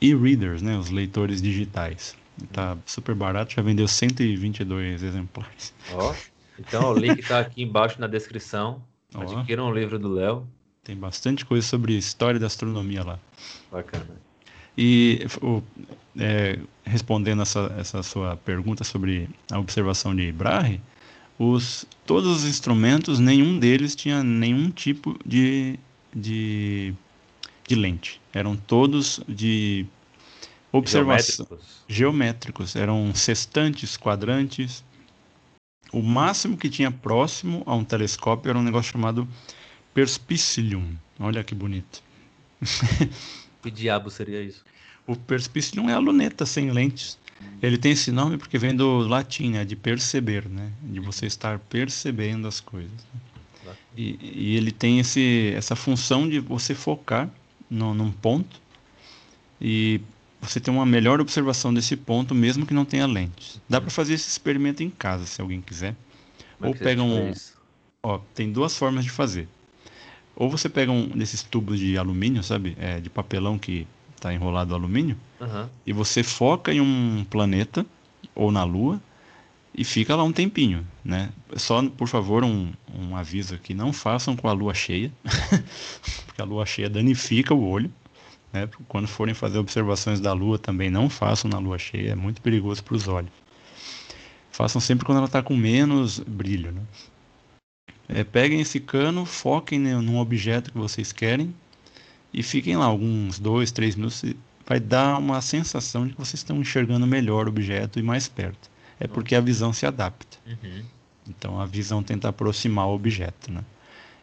[SPEAKER 1] e-readers, né, os leitores digitais. Tá super barato, já vendeu 122 exemplares.
[SPEAKER 2] Ó, então o link está aqui embaixo na descrição. Adquiram o livro do Léo.
[SPEAKER 1] Tem bastante coisa sobre história da astronomia lá.
[SPEAKER 2] Bacana.
[SPEAKER 1] E o, é, respondendo essa, essa sua pergunta sobre a observação de Brahe, os, todos os instrumentos, nenhum deles tinha nenhum tipo de, de, de lente. Eram todos de observação. Geométricos. Geométricos. Eram sextantes, quadrantes. O máximo que tinha próximo a um telescópio era um negócio chamado Perspicillium. Olha que bonito.
[SPEAKER 2] que diabo seria isso?
[SPEAKER 1] O Perspicillium é a luneta sem lentes. Ele tem esse nome porque vem do latim, né? De perceber, né? De você estar percebendo as coisas. Né? E, e, ele tem esse, essa função de você focar no, num ponto e você ter uma melhor observação desse ponto, mesmo que não tenha lentes. Dá para fazer esse experimento em casa, se alguém quiser. Como é Ou pega um. Ó, tem duas formas de fazer. Ou você pega um desses tubos de alumínio, sabe? É, de papelão que está enrolado alumínio. Uhum. E você foca em um planeta ou na Lua e fica lá um tempinho, né? Só, por favor, um, um aviso aqui, não façam com a lua cheia, porque a lua cheia danifica o olho. Né? Quando forem fazer observações da Lua, também não façam na Lua cheia, é muito perigoso para os olhos. Façam sempre quando ela está com menos brilho. Né? É, peguem esse cano, foquem num objeto que vocês querem e fiquem lá alguns dois, três minutos. Vai dar uma sensação de que vocês estão enxergando melhor o objeto e mais perto. É porque a visão se adapta. Uhum. Então a visão tenta aproximar o objeto. Né?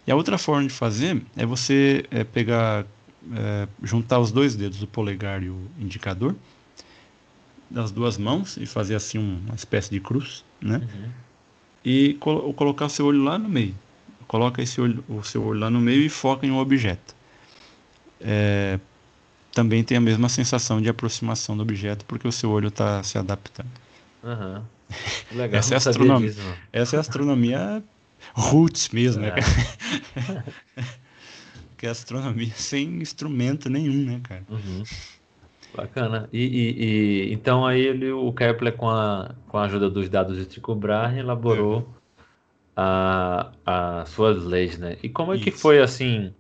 [SPEAKER 1] E a outra forma de fazer é você é, pegar é, juntar os dois dedos, o polegar e o indicador, das duas mãos e fazer assim uma espécie de cruz, né? Uhum. E col colocar o seu olho lá no meio. Coloca esse olho, o seu olho lá no meio e foca em um objeto. É, também tem a mesma sensação de aproximação do objeto porque o seu olho está se adaptando.
[SPEAKER 2] Uhum. Legal,
[SPEAKER 1] essa, é astronomia, essa é a astronomia roots mesmo, né, é. né? que é astronomia sem instrumento nenhum, né, cara?
[SPEAKER 2] Uhum. Bacana. E, e, e, então aí ele, o Kepler, com a, com a ajuda dos dados de Tycho Brahe, elaborou a, as suas leis, né? E como é Isso. que foi, assim,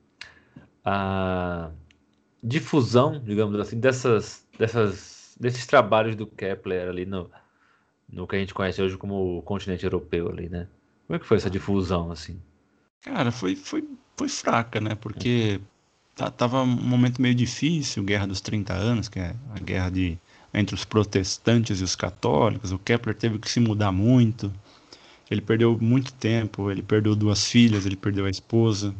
[SPEAKER 2] a difusão, digamos assim, dessas, dessas, desses trabalhos do Kepler ali no, no que a gente conhece hoje como o continente europeu ali, né? Como é que foi essa difusão, assim?
[SPEAKER 1] Cara, foi, foi foi fraca, né? Porque tava um momento meio difícil, Guerra dos 30 anos, que é a guerra de, entre os protestantes e os católicos. O Kepler teve que se mudar muito. Ele perdeu muito tempo, ele perdeu duas filhas, ele perdeu a esposa.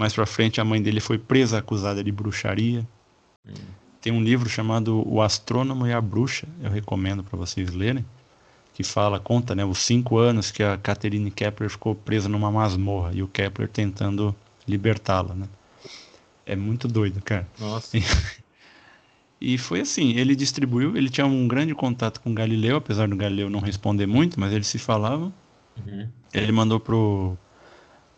[SPEAKER 1] Mais pra frente, a mãe dele foi presa acusada de bruxaria. Hum. Tem um livro chamado O Astrônomo e a Bruxa, eu recomendo para vocês lerem que fala, conta, né, os cinco anos que a Catherine Kepler ficou presa numa masmorra e o Kepler tentando libertá-la, né? É muito doido, cara.
[SPEAKER 2] Nossa.
[SPEAKER 1] E, foi assim, ele distribuiu, ele tinha um grande contato com Galileu, apesar do Galileu não responder muito, mas eles se falavam. Uhum. Ele mandou pro,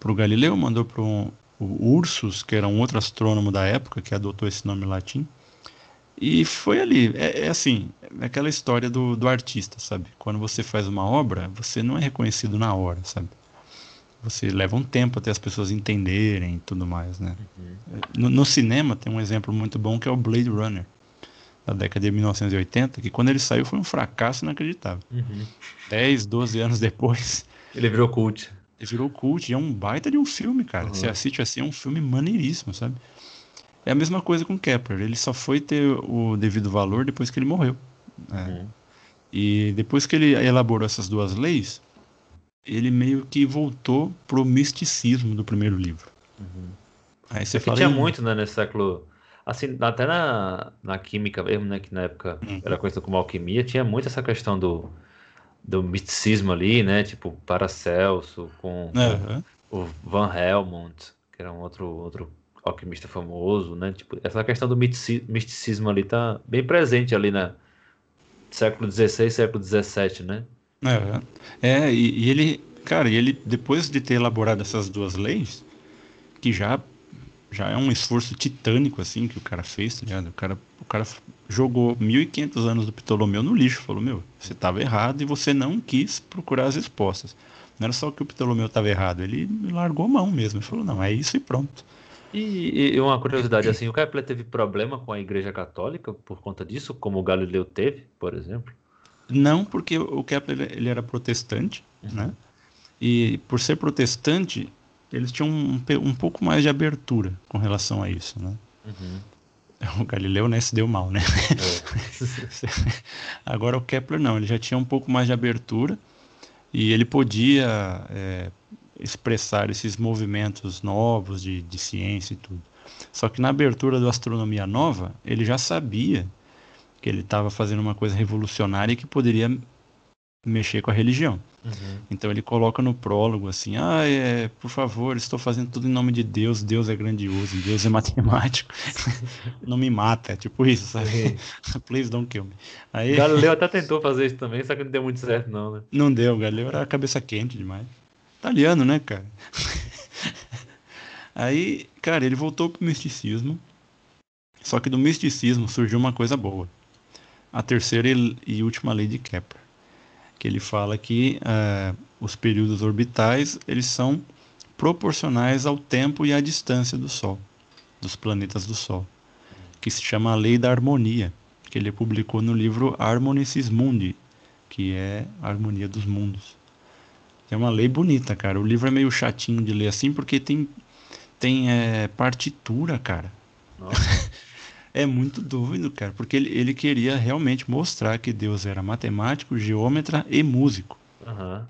[SPEAKER 1] pro Galileu, mandou pro o Ursus, que era um outro astrônomo da época, que adotou esse nome latim. E foi ali. É, é assim, é aquela história do, do artista, sabe? Quando você faz uma obra, você não é reconhecido na hora, sabe? Você leva um tempo até as pessoas entenderem e tudo mais, né? Uhum. No, no, cinema tem um exemplo muito bom que é o Blade Runner, da década de 1980, que quando ele saiu foi um fracasso inacreditável. Uhum. 10, 12 anos depois.
[SPEAKER 2] Ele virou cult.
[SPEAKER 1] Virou cult, e é um baita de um filme, cara. Uhum. Você assiste assim, é um filme maneiríssimo, sabe? É a mesma coisa com Kepler. Ele só foi ter o devido valor depois que ele morreu. Né? Uhum. E depois que ele elaborou essas duas leis, ele meio que voltou pro misticismo do primeiro livro.
[SPEAKER 2] Uhum. Aí você fala. Tinha muito, né, nesse século. Assim, até na, na química mesmo, né? Que na época uhum. era conhecida como alquimia, tinha muito essa questão do, do misticismo ali, né? Tipo, Paracelso, com, com o Van Helmont, que era um outro, outro alquimista famoso, né? Tipo, essa questão do misticismo ali tá bem presente ali na século XVI, século XVII, né?
[SPEAKER 1] É, é e, e, ele, cara, e ele depois de ter elaborado essas duas leis, que já já é um esforço titânico assim que o cara fez, tá ligado? O cara, o cara jogou 1500 anos do Ptolomeu no lixo, falou: "Meu, você estava errado e você não quis procurar as respostas". Não era só que o Ptolomeu estava errado, ele largou mão mesmo, ele falou: "Não, é isso e pronto".
[SPEAKER 2] E, e, uma curiosidade, assim, o Kepler teve problema com a Igreja Católica por conta disso, como o Galileu teve, por exemplo?
[SPEAKER 1] Não, porque o Kepler ele era protestante, uhum. né? E por ser protestante, eles tinham um, um pouco mais de abertura com relação a isso, né? Uhum. O Galileu, né, se deu mal, né? É. Agora o Kepler não, ele já tinha um pouco mais de abertura E ele podia é, expressar esses movimentos novos de, de ciência e tudo. Só que na abertura do Astronomia Nova, ele já sabia que ele estava fazendo uma coisa revolucionária e que poderia mexer com a religião. Uhum. Então ele coloca no prólogo assim: ah, é, por favor, estou fazendo tudo em nome de Deus, Deus é grandioso, Deus é matemático, não me mata, é tipo isso, sabe? Please don't kill me.
[SPEAKER 2] Aí... Galileu até tentou fazer isso também, só que não deu muito certo, não, né?
[SPEAKER 1] Não deu, Galileu era cabeça quente demais. Italiano, né, cara? Aí, cara, ele voltou pro misticismo, só que do misticismo surgiu uma coisa boa. A terceira e última lei de Kepler que ele fala que uh, os períodos orbitais eles são proporcionais ao tempo e à distância do Sol, dos planetas do Sol, que se chama a Lei da Harmonia, que ele publicou no livro Harmonicis Mundi, que é a harmonia dos mundos. É uma lei bonita, cara. O livro é meio chatinho de ler assim, porque tem, tem é, partitura, cara. É muito doido, cara, porque ele, ele queria realmente mostrar que Deus era matemático, geômetra e músico. Uhum.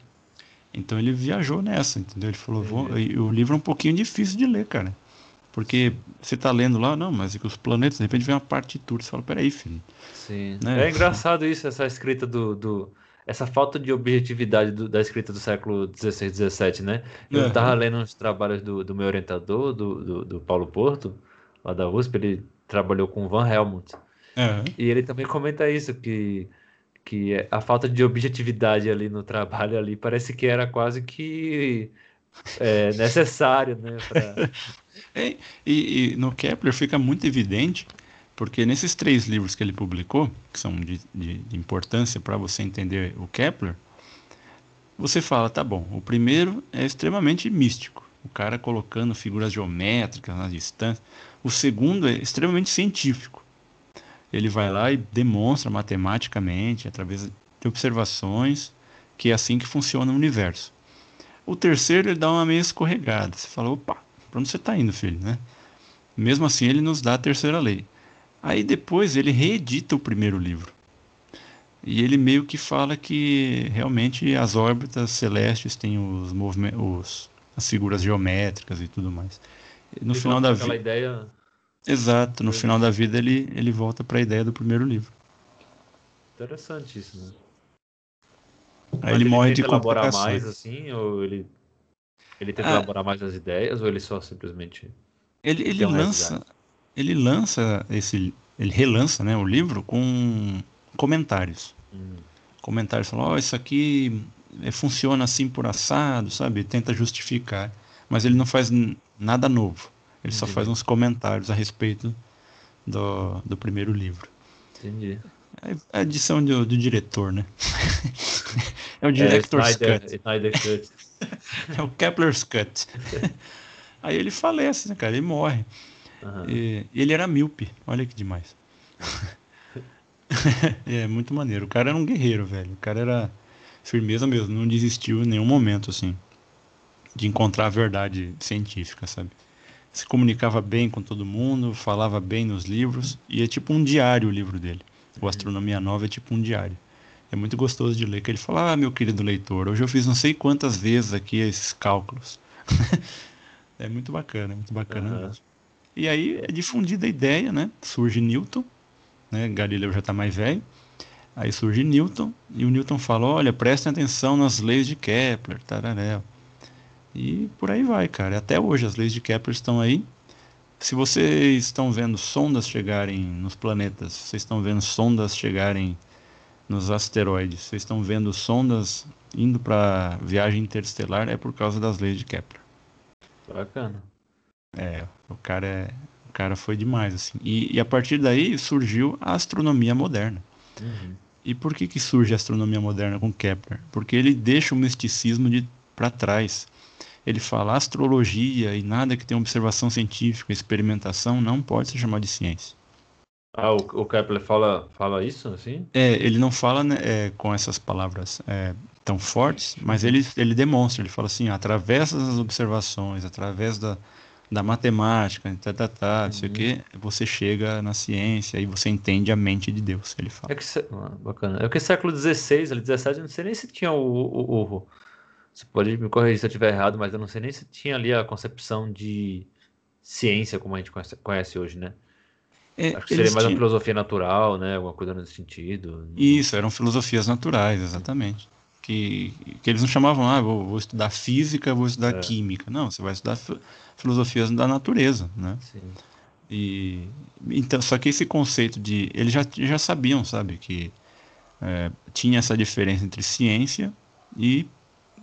[SPEAKER 1] Então ele viajou nessa, entendeu? Ele falou, o livro é um pouquinho difícil de ler, cara. Porque você tá lendo lá, não, mas é que os planetas, de repente vem uma partitura, você fala, peraí, filho.
[SPEAKER 2] Sim. Né? É engraçado isso, essa escrita do, do essa falta de objetividade do, da escrita do século XVI, XVII, né? Eu estava lendo uns trabalhos do, do meu orientador, do, do, do, Paulo Porto, lá da USP, ele trabalhou com Van Helmont. Uhum. E ele também comenta isso, que, que a falta de objetividade ali no trabalho ali parece que era quase que é, necessário, né? Pra...
[SPEAKER 1] e, e, no Kepler fica muito evidente, porque nesses três livros que ele publicou, que são de, de, de importância para você entender o Kepler, você fala, tá bom, o primeiro é extremamente místico, o cara colocando figuras geométricas na distância. O segundo é extremamente científico. Ele vai lá e demonstra matematicamente, através de observações, que é assim que funciona o universo. O terceiro, ele dá uma meia escorregada. Você fala, opa, para onde você está indo, filho? Né? Mesmo assim, ele nos dá a terceira lei. Aí depois ele reedita o primeiro livro. E ele meio que fala que realmente as órbitas celestes têm os movimentos, as figuras geométricas e tudo mais no final da vida.
[SPEAKER 2] ideia.
[SPEAKER 1] Exato, no final da vida ele, ele volta para a ideia do primeiro livro.
[SPEAKER 2] Interessante isso, né?
[SPEAKER 1] Aí ele, ele morre de
[SPEAKER 2] elaborar mais assim, ou ele ele tenta ah, elaborar mais as ideias, ou ele só simplesmente
[SPEAKER 1] ele, ele lança ele lança esse ele relança, né, o livro com comentários. Hum. Comentários falam, oh, isso aqui é, funciona assim por assado, sabe? Tenta justificar, mas ele não faz nada novo. Ele Entendi. só faz uns comentários a respeito do, do primeiro livro.
[SPEAKER 2] Entendi.
[SPEAKER 1] É a edição do, do diretor, né? é o Director's é, Snyder, Cut. Snyder Cut. é o Kepler's Cut. Aí ele falece, né, cara? Ele morre. Uhum. E, e ele era míope. Olha que demais. é muito maneiro. O cara era um guerreiro, velho. O cara era firmeza mesmo. Não desistiu em nenhum momento, assim de encontrar a verdade científica, sabe? Se comunicava bem com todo mundo, falava bem nos livros, e é tipo um diário o livro dele. O Astronomia Nova é tipo um diário. É muito gostoso de ler, que ele fala, ah, meu querido leitor, hoje eu fiz não sei quantas vezes aqui esses cálculos. é muito bacana, é muito bacana. Uhum. E aí é difundida a ideia, né? Surge Newton, né? Galileu já está mais velho. Aí surge Newton, e o Newton fala, olha, prestem atenção nas leis de Kepler, tararéu. E por aí vai, cara. Até hoje as leis de Kepler estão aí. Se vocês estão vendo sondas chegarem nos planetas, vocês estão vendo sondas chegarem nos asteroides, vocês estão vendo sondas indo para viagem interestelar, é por causa das leis de Kepler.
[SPEAKER 2] Bacana.
[SPEAKER 1] É, o cara é, o cara foi demais assim. E, e a partir daí surgiu a astronomia moderna. Uhum. E por que que surge a astronomia moderna com Kepler? Porque ele deixa o misticismo de para trás ele fala astrologia e nada que tenha observação científica, experimentação, não pode ser chamado de ciência.
[SPEAKER 2] Ah, o, o Kepler fala, fala isso, assim?
[SPEAKER 1] É, ele não fala né, é, com essas palavras é, tão fortes, mas ele, ele demonstra, ele fala assim, através das observações, através da, da matemática, tá, tá, tá, uhum. sei o que, você chega na ciência e você entende a mente de Deus, ele fala.
[SPEAKER 2] É que, ah, bacana. É que século XVI, ali, XVII, não sei nem se tinha o, o, o, Você pode me corrigir se eu estiver errado, mas eu não sei nem se tinha ali a concepção de ciência como a gente conhece, hoje, né? É, Acho que seria mais tinham... uma filosofia natural, né? Alguma coisa nesse sentido.
[SPEAKER 1] Isso, eram filosofias naturais, exatamente que, que eles não chamavam, ah, vou, vou estudar física, vou estudar é. química. Não, você vai estudar filosofias da natureza, né? Sim. E, então, só que esse conceito de... Eles já, já sabiam, sabe, que é, tinha essa diferença entre ciência e,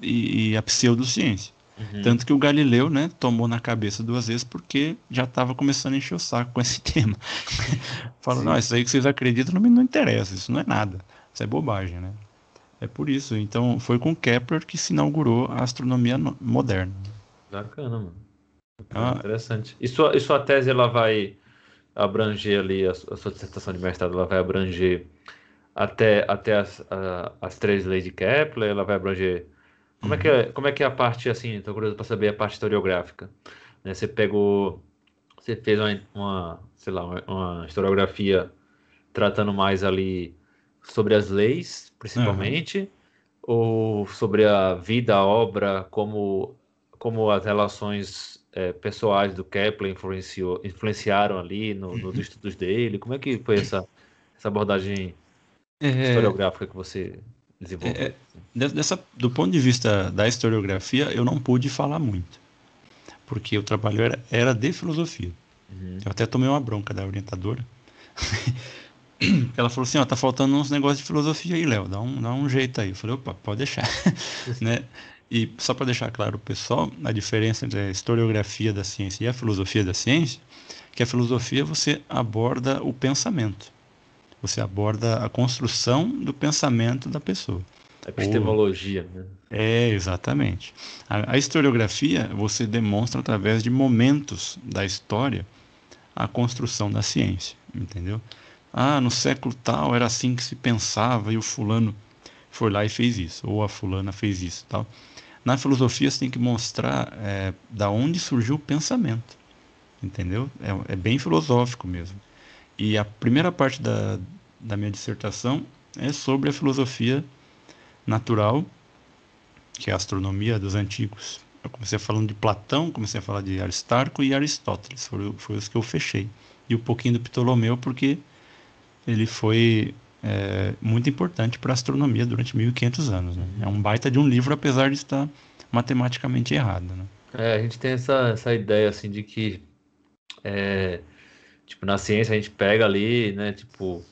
[SPEAKER 1] e, e a pseudociência. Uhum. Tanto que o Galileu, né, tomou na cabeça duas vezes porque já estava começando a encher o saco com esse tema. Falou, não, isso aí que vocês acreditam não me não interessa, isso não é nada, isso é bobagem, né? É por isso. Então, foi com Kepler que se inaugurou a astronomia moderna.
[SPEAKER 2] Bacana, mano. Ah, interessante. E sua, e sua tese, ela vai abranger ali, a, a sua dissertação de mestrado, ela vai abranger até, até as, a, as três leis de Kepler, ela vai abranger... Como, uhum. é, que é, como é que é a parte, assim, estou curioso para saber a parte historiográfica. Né? Você pegou... Você fez uma, uma sei lá, uma, uma historiografia tratando mais ali sobre as leis, principalmente, uhum. ou sobre a vida, a obra, como, como as relações é, pessoais do Kepler influenciou, influenciaram ali no, nos uhum. estudos dele? Como é que foi essa, essa abordagem é... historiográfica que você desenvolveu? É,
[SPEAKER 1] dessa, do ponto de vista da historiografia, eu não pude falar muito, porque o trabalho era, era de filosofia. Uhum. Eu até tomei uma bronca da orientadora. ela falou assim, ó, tá faltando uns negócios de filosofia aí, Léo, dá um, dá um jeito aí. Eu falei, opa, pode deixar, né? E só para deixar claro pessoal, a diferença entre a historiografia da ciência e a filosofia da ciência, que a filosofia você aborda o pensamento. Você aborda a construção do pensamento da pessoa.
[SPEAKER 2] A epistemologia, Ou... né?
[SPEAKER 1] É, exatamente. A, a historiografia você demonstra através de momentos da história a construção da ciência, entendeu? Ah, no século tal era assim que se pensava e o fulano foi lá e fez isso, ou a fulana fez isso, tal. Na filosofia você tem que mostrar é, da onde surgiu o pensamento, entendeu? É, é, bem filosófico mesmo. E a primeira parte da, da minha dissertação é sobre a filosofia natural, que é a astronomia dos antigos. Eu comecei falando de Platão, comecei a falar de Aristarco e Aristóteles, foi, foi os que eu fechei. E um pouquinho do Ptolomeu, porque ele foi é, muito importante para a astronomia durante 1500 anos. Né? É um baita de um livro, apesar de estar matematicamente errado. Né?
[SPEAKER 2] É, a gente tem essa, essa ideia assim de que é, tipo na ciência a gente pega ali, né, tipo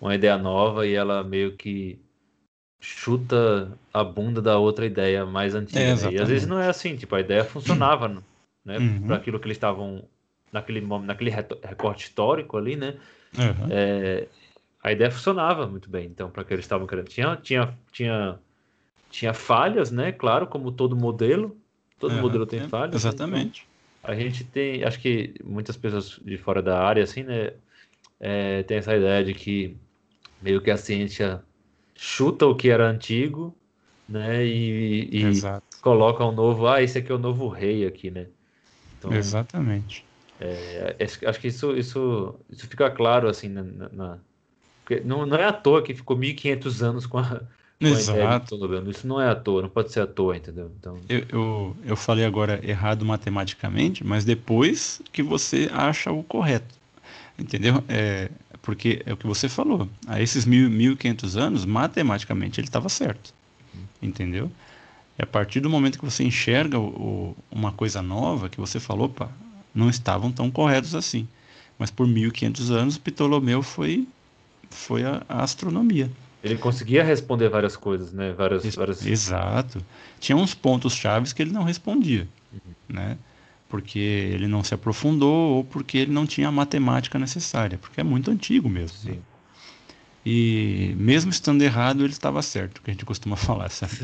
[SPEAKER 2] uma ideia nova e ela meio que chuta a bunda da outra ideia mais antiga. É, né? E às vezes não é assim, tipo a ideia funcionava, né, uhum. para aquilo que eles estavam naquele naquele recorte histórico ali, né? Uhum. É, a ideia funcionava muito bem, então, para que eles estavam querendo. Tinha, tinha, tinha, tinha falhas, né? Claro, como todo modelo. Todo modelo tem falhas.
[SPEAKER 1] Exatamente.
[SPEAKER 2] Então, a gente tem, acho que muitas pessoas de fora da área, assim, né? É, tem essa ideia de que meio que a ciência chuta o que era antigo, né? E, e coloca um novo, ah, esse aqui é o novo rei aqui, né?
[SPEAKER 1] Então, Exatamente.
[SPEAKER 2] É, acho que isso, isso, isso fica claro, assim, na, na não, não é à toa que ficou 1500 anos com a, Exato. A Isso não é à toa, não pode ser à toa, entendeu? Então...
[SPEAKER 1] Eu, eu, eu falei agora errado matematicamente, mas depois que você acha o correto. Entendeu? É, porque é o que você falou. A esses mil, 1500 anos, matematicamente ele estava certo. Entendeu? E a partir do momento que você enxerga o, o, uma coisa nova, que você falou, opa, não estavam tão corretos assim. Mas por 1500 anos, Ptolomeu foi foi a, a astronomia.
[SPEAKER 2] Ele conseguia responder várias coisas, né? Várias,
[SPEAKER 1] Ex
[SPEAKER 2] várias...
[SPEAKER 1] Exato. Tinha uns pontos chaves que ele não respondia, uhum. né? Porque ele não se aprofundou ou porque ele não tinha a matemática necessária, porque é muito antigo mesmo. Sim. Né? E mesmo estando errado, ele estava certo, que a gente costuma falar, sabe?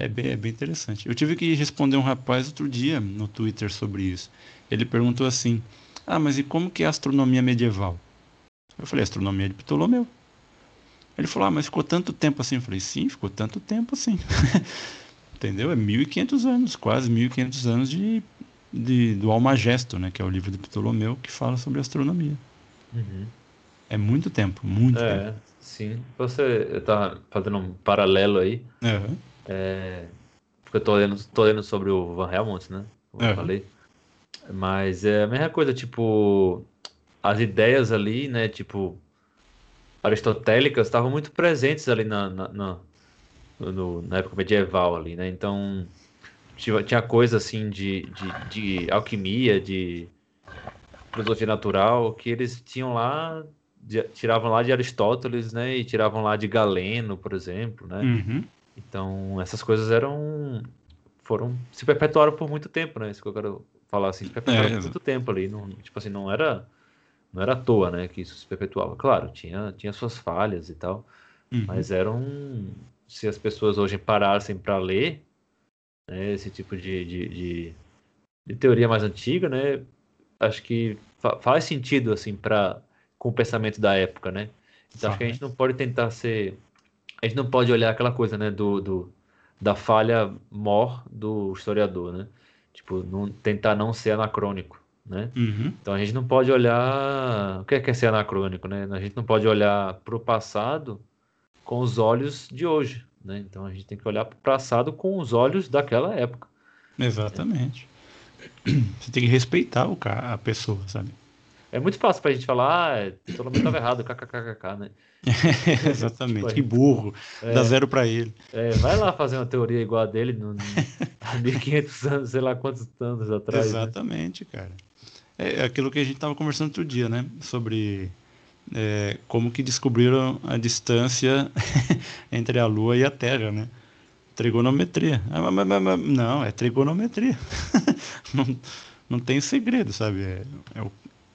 [SPEAKER 1] é, bem, é bem interessante. Eu tive que responder um rapaz outro dia no Twitter sobre isso. Ele perguntou assim: Ah, mas e como que é a astronomia medieval? Eu falei, astronomia de Ptolomeu. Ele falou, ah, mas ficou tanto tempo assim. Eu falei, sim, ficou tanto tempo assim. Entendeu? É 1.500 anos, quase 1.500 anos de, de, do Almagesto, né? Que é o livro de Ptolomeu que fala sobre astronomia.
[SPEAKER 2] Uhum.
[SPEAKER 1] É muito tempo, muito
[SPEAKER 2] é,
[SPEAKER 1] tempo.
[SPEAKER 2] sim. Você tá fazendo um paralelo aí.
[SPEAKER 1] Uhum.
[SPEAKER 2] É, porque eu tô lendo, tô lendo sobre o Van Helmont, né? Como eu
[SPEAKER 1] Uhum.
[SPEAKER 2] falei. Mas é a mesma coisa, tipo, as ideias ali, né? Tipo, aristotélicas estavam muito presentes ali na, na, na, no- na época medieval ali, né? Então, tinha, tinha coisa assim de, de, de alquimia, de filosofia natural, que eles tinham lá, de- tiravam lá de Aristóteles, né? E tiravam lá de Galeno, por exemplo, né?
[SPEAKER 1] Uhum.
[SPEAKER 2] Então, essas coisas eram. foram. se perpetuaram por muito tempo, né? Isso que eu quero falar assim, se perpetuaram
[SPEAKER 1] É,
[SPEAKER 2] por muito tempo ali. Não, tipo assim, não era. Não era à toa, né, que isso se perpetuava. Claro, tinha, tinha suas falhas e tal,
[SPEAKER 1] Uhum.
[SPEAKER 2] mas eram. Se as pessoas hoje parassem para ler né, esse tipo de, de, de, de teoria mais antiga, né, acho que fa- faz sentido assim para com o pensamento da época, né? Então acho que a gente não pode tentar ser, a gente não pode olhar aquela coisa, né, do, do da falha mor do historiador, né? Tipo, não, tentar não ser anacrônico, né?
[SPEAKER 1] Uhum.
[SPEAKER 2] Então a gente não pode olhar. O que é, que é ser anacrônico, né? A gente não pode olhar para o passado com os olhos de hoje, né? Então a gente tem que olhar para o passado com os olhos daquela época.
[SPEAKER 1] Exatamente. Você tem que respeitar o cara, a pessoa, sabe?
[SPEAKER 2] É muito fácil para a gente falar, ah, Ptolomeu estava errado, kkkk, né?
[SPEAKER 1] Exatamente.
[SPEAKER 2] Tipo,
[SPEAKER 1] que burro.
[SPEAKER 2] É.
[SPEAKER 1] Dá zero pra ele.
[SPEAKER 2] É, vai lá fazer uma teoria igual a dele no, no, há 1500 anos, sei lá quantos anos atrás. né?
[SPEAKER 1] Exatamente, cara. É aquilo que a gente tava conversando outro dia, né? Sobre é, como que descobriram a distância entre a Lua e a Terra, né? Trigonometria. Ah, mas- mas- mas- Não, é trigonometria. não, não tem segredo, sabe? É, é o-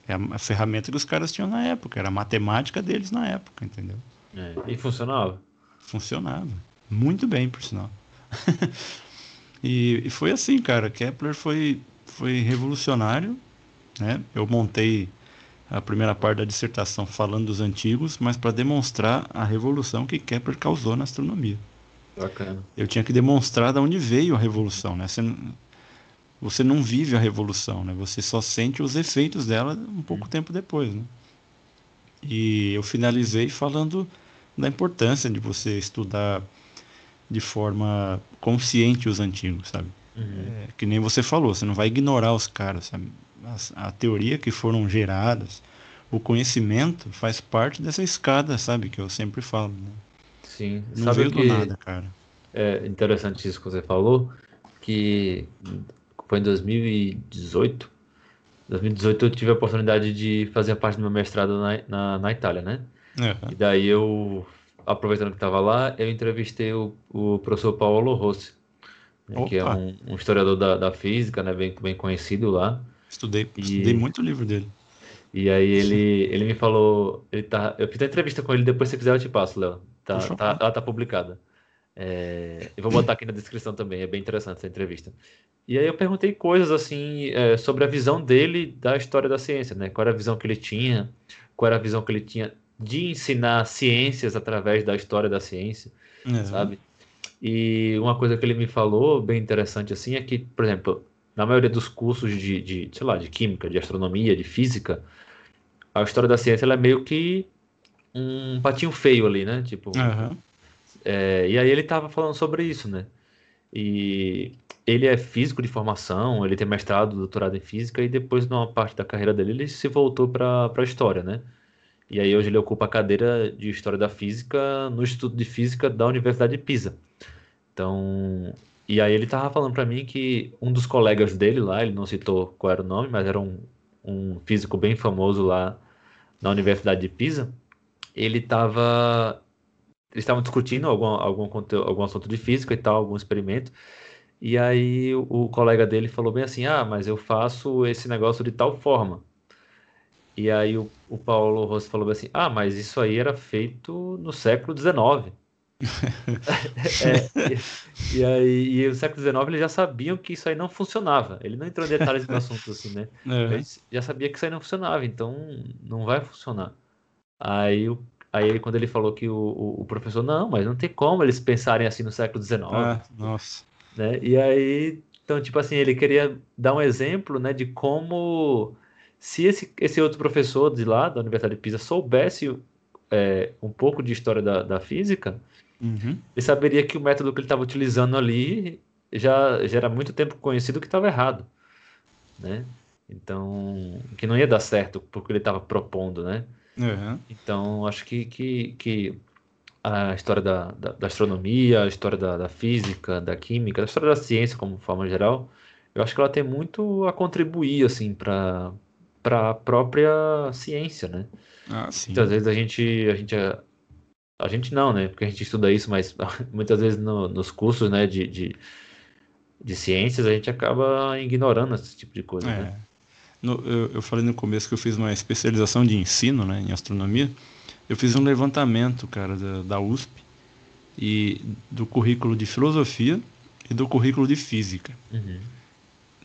[SPEAKER 1] é a, ferramenta que os caras tinham na época, era a matemática deles na época, entendeu?
[SPEAKER 2] É, e funcionava.
[SPEAKER 1] Funcionava. Muito bem, por sinal. e, e foi assim, cara. Kepler foi, foi revolucionário. Né? Eu montei a primeira parte da dissertação falando dos antigos, mas para demonstrar a revolução que Kepler causou na astronomia.
[SPEAKER 2] Bacana.
[SPEAKER 1] Eu tinha que demonstrar de onde veio a revolução. Né? Você, você não vive a revolução, né? você só sente os efeitos dela um pouco tempo depois. Né? E eu finalizei falando da importância de você estudar de forma consciente os antigos, sabe?
[SPEAKER 2] Uhum.
[SPEAKER 1] É, que nem você falou, você não vai ignorar os caras, sabe? As- a teoria que foram geradas, o conhecimento faz parte dessa escada, sabe? Que eu sempre falo. Né?
[SPEAKER 2] Sim.
[SPEAKER 1] Não
[SPEAKER 2] Sabe
[SPEAKER 1] veio
[SPEAKER 2] que
[SPEAKER 1] do nada, cara.
[SPEAKER 2] é interessante isso que você falou? Que foi em 2018. 2018 eu tive a oportunidade de fazer parte do meu mestrado na, na, na Itália, né?
[SPEAKER 1] É,
[SPEAKER 2] E daí eu, aproveitando que estava lá, eu entrevistei o, o professor Paulo Rossi, né, que é um, um historiador da, da física, né, bem, bem conhecido lá.
[SPEAKER 1] estudei,
[SPEAKER 2] E-
[SPEAKER 1] estudei muito o livro dele.
[SPEAKER 2] E aí ele, ele me falou, ele tá, eu fiz a entrevista com ele, depois se quiser eu te passo, Léo. Tá, tá, ela tá publicada. É, eu vou botar aqui na descrição também, é bem interessante essa entrevista. E aí eu perguntei coisas assim é, sobre a visão dele da história da ciência, né? Qual era a visão que ele tinha, qual era a visão que ele tinha de ensinar ciências através da história da ciência,
[SPEAKER 1] É,
[SPEAKER 2] sabe? E uma coisa que ele me falou, bem interessante assim, é que, por exemplo, na maioria dos cursos de, de sei lá, de química, de astronomia, de física, a história da ciência ela é meio que um patinho feio ali, né? Tipo,
[SPEAKER 1] Aham.
[SPEAKER 2] É, e aí ele estava falando sobre isso, né? E ele é físico de formação, ele tem mestrado, doutorado em física, e depois, numa parte da carreira dele, ele se voltou para a história, né? E aí hoje ele ocupa a cadeira de História da Física no Instituto de Física da Universidade de Pisa. Então, e aí ele estava falando para mim que um dos colegas dele lá, ele não citou qual era o nome, mas era um, um físico bem famoso lá na Universidade de Pisa, ele estava eles estavam discutindo algum, algum, conteúdo, algum assunto de física e tal, algum experimento. E aí o, o colega dele falou bem assim: Ah, mas eu faço esse negócio de tal forma. E aí o, o Paulo Rossi falou bem assim: Ah, mas isso aí era feito no século XIX. É, e, e aí, e no século XIX eles já sabiam que isso aí não funcionava. Ele não entrou em detalhes do assunto assim, né? Eles já sabia que isso aí não funcionava, então não vai funcionar. Aí, o- aí quando ele falou que o, o, o professor, não, mas não tem como eles pensarem assim no século XIX,
[SPEAKER 1] Ah, nossa.
[SPEAKER 2] né? E aí Então, tipo assim, ele queria dar um exemplo, né, de como se esse, esse outro professor de lá, da Universidade de Pisa, soubesse é, um pouco de história da, da física, uhum. ele saberia que o método que ele estava utilizando ali já, já era muito tempo conhecido que estava errado, né? Então, que não ia dar certo porque ele estava propondo, né? Uhum. Então, acho que, que, que a história da, da, da astronomia, a história da, da, física, da química, a história da ciência como forma geral, eu acho que ela tem muito a contribuir assim para para a própria ciência, né?
[SPEAKER 1] Ah, sim.
[SPEAKER 2] Muitas vezes a gente a gente a gente não, né? Porque a gente estuda isso, mas muitas vezes no, nos cursos, né, de, de, de, ciências a gente acaba ignorando esse tipo de coisa, é. né?
[SPEAKER 1] No, eu, eu falei no começo que eu fiz uma especialização de ensino, né, em astronomia eu fiz um levantamento, cara, da, da USP e do currículo de filosofia e do currículo de física. Uhum.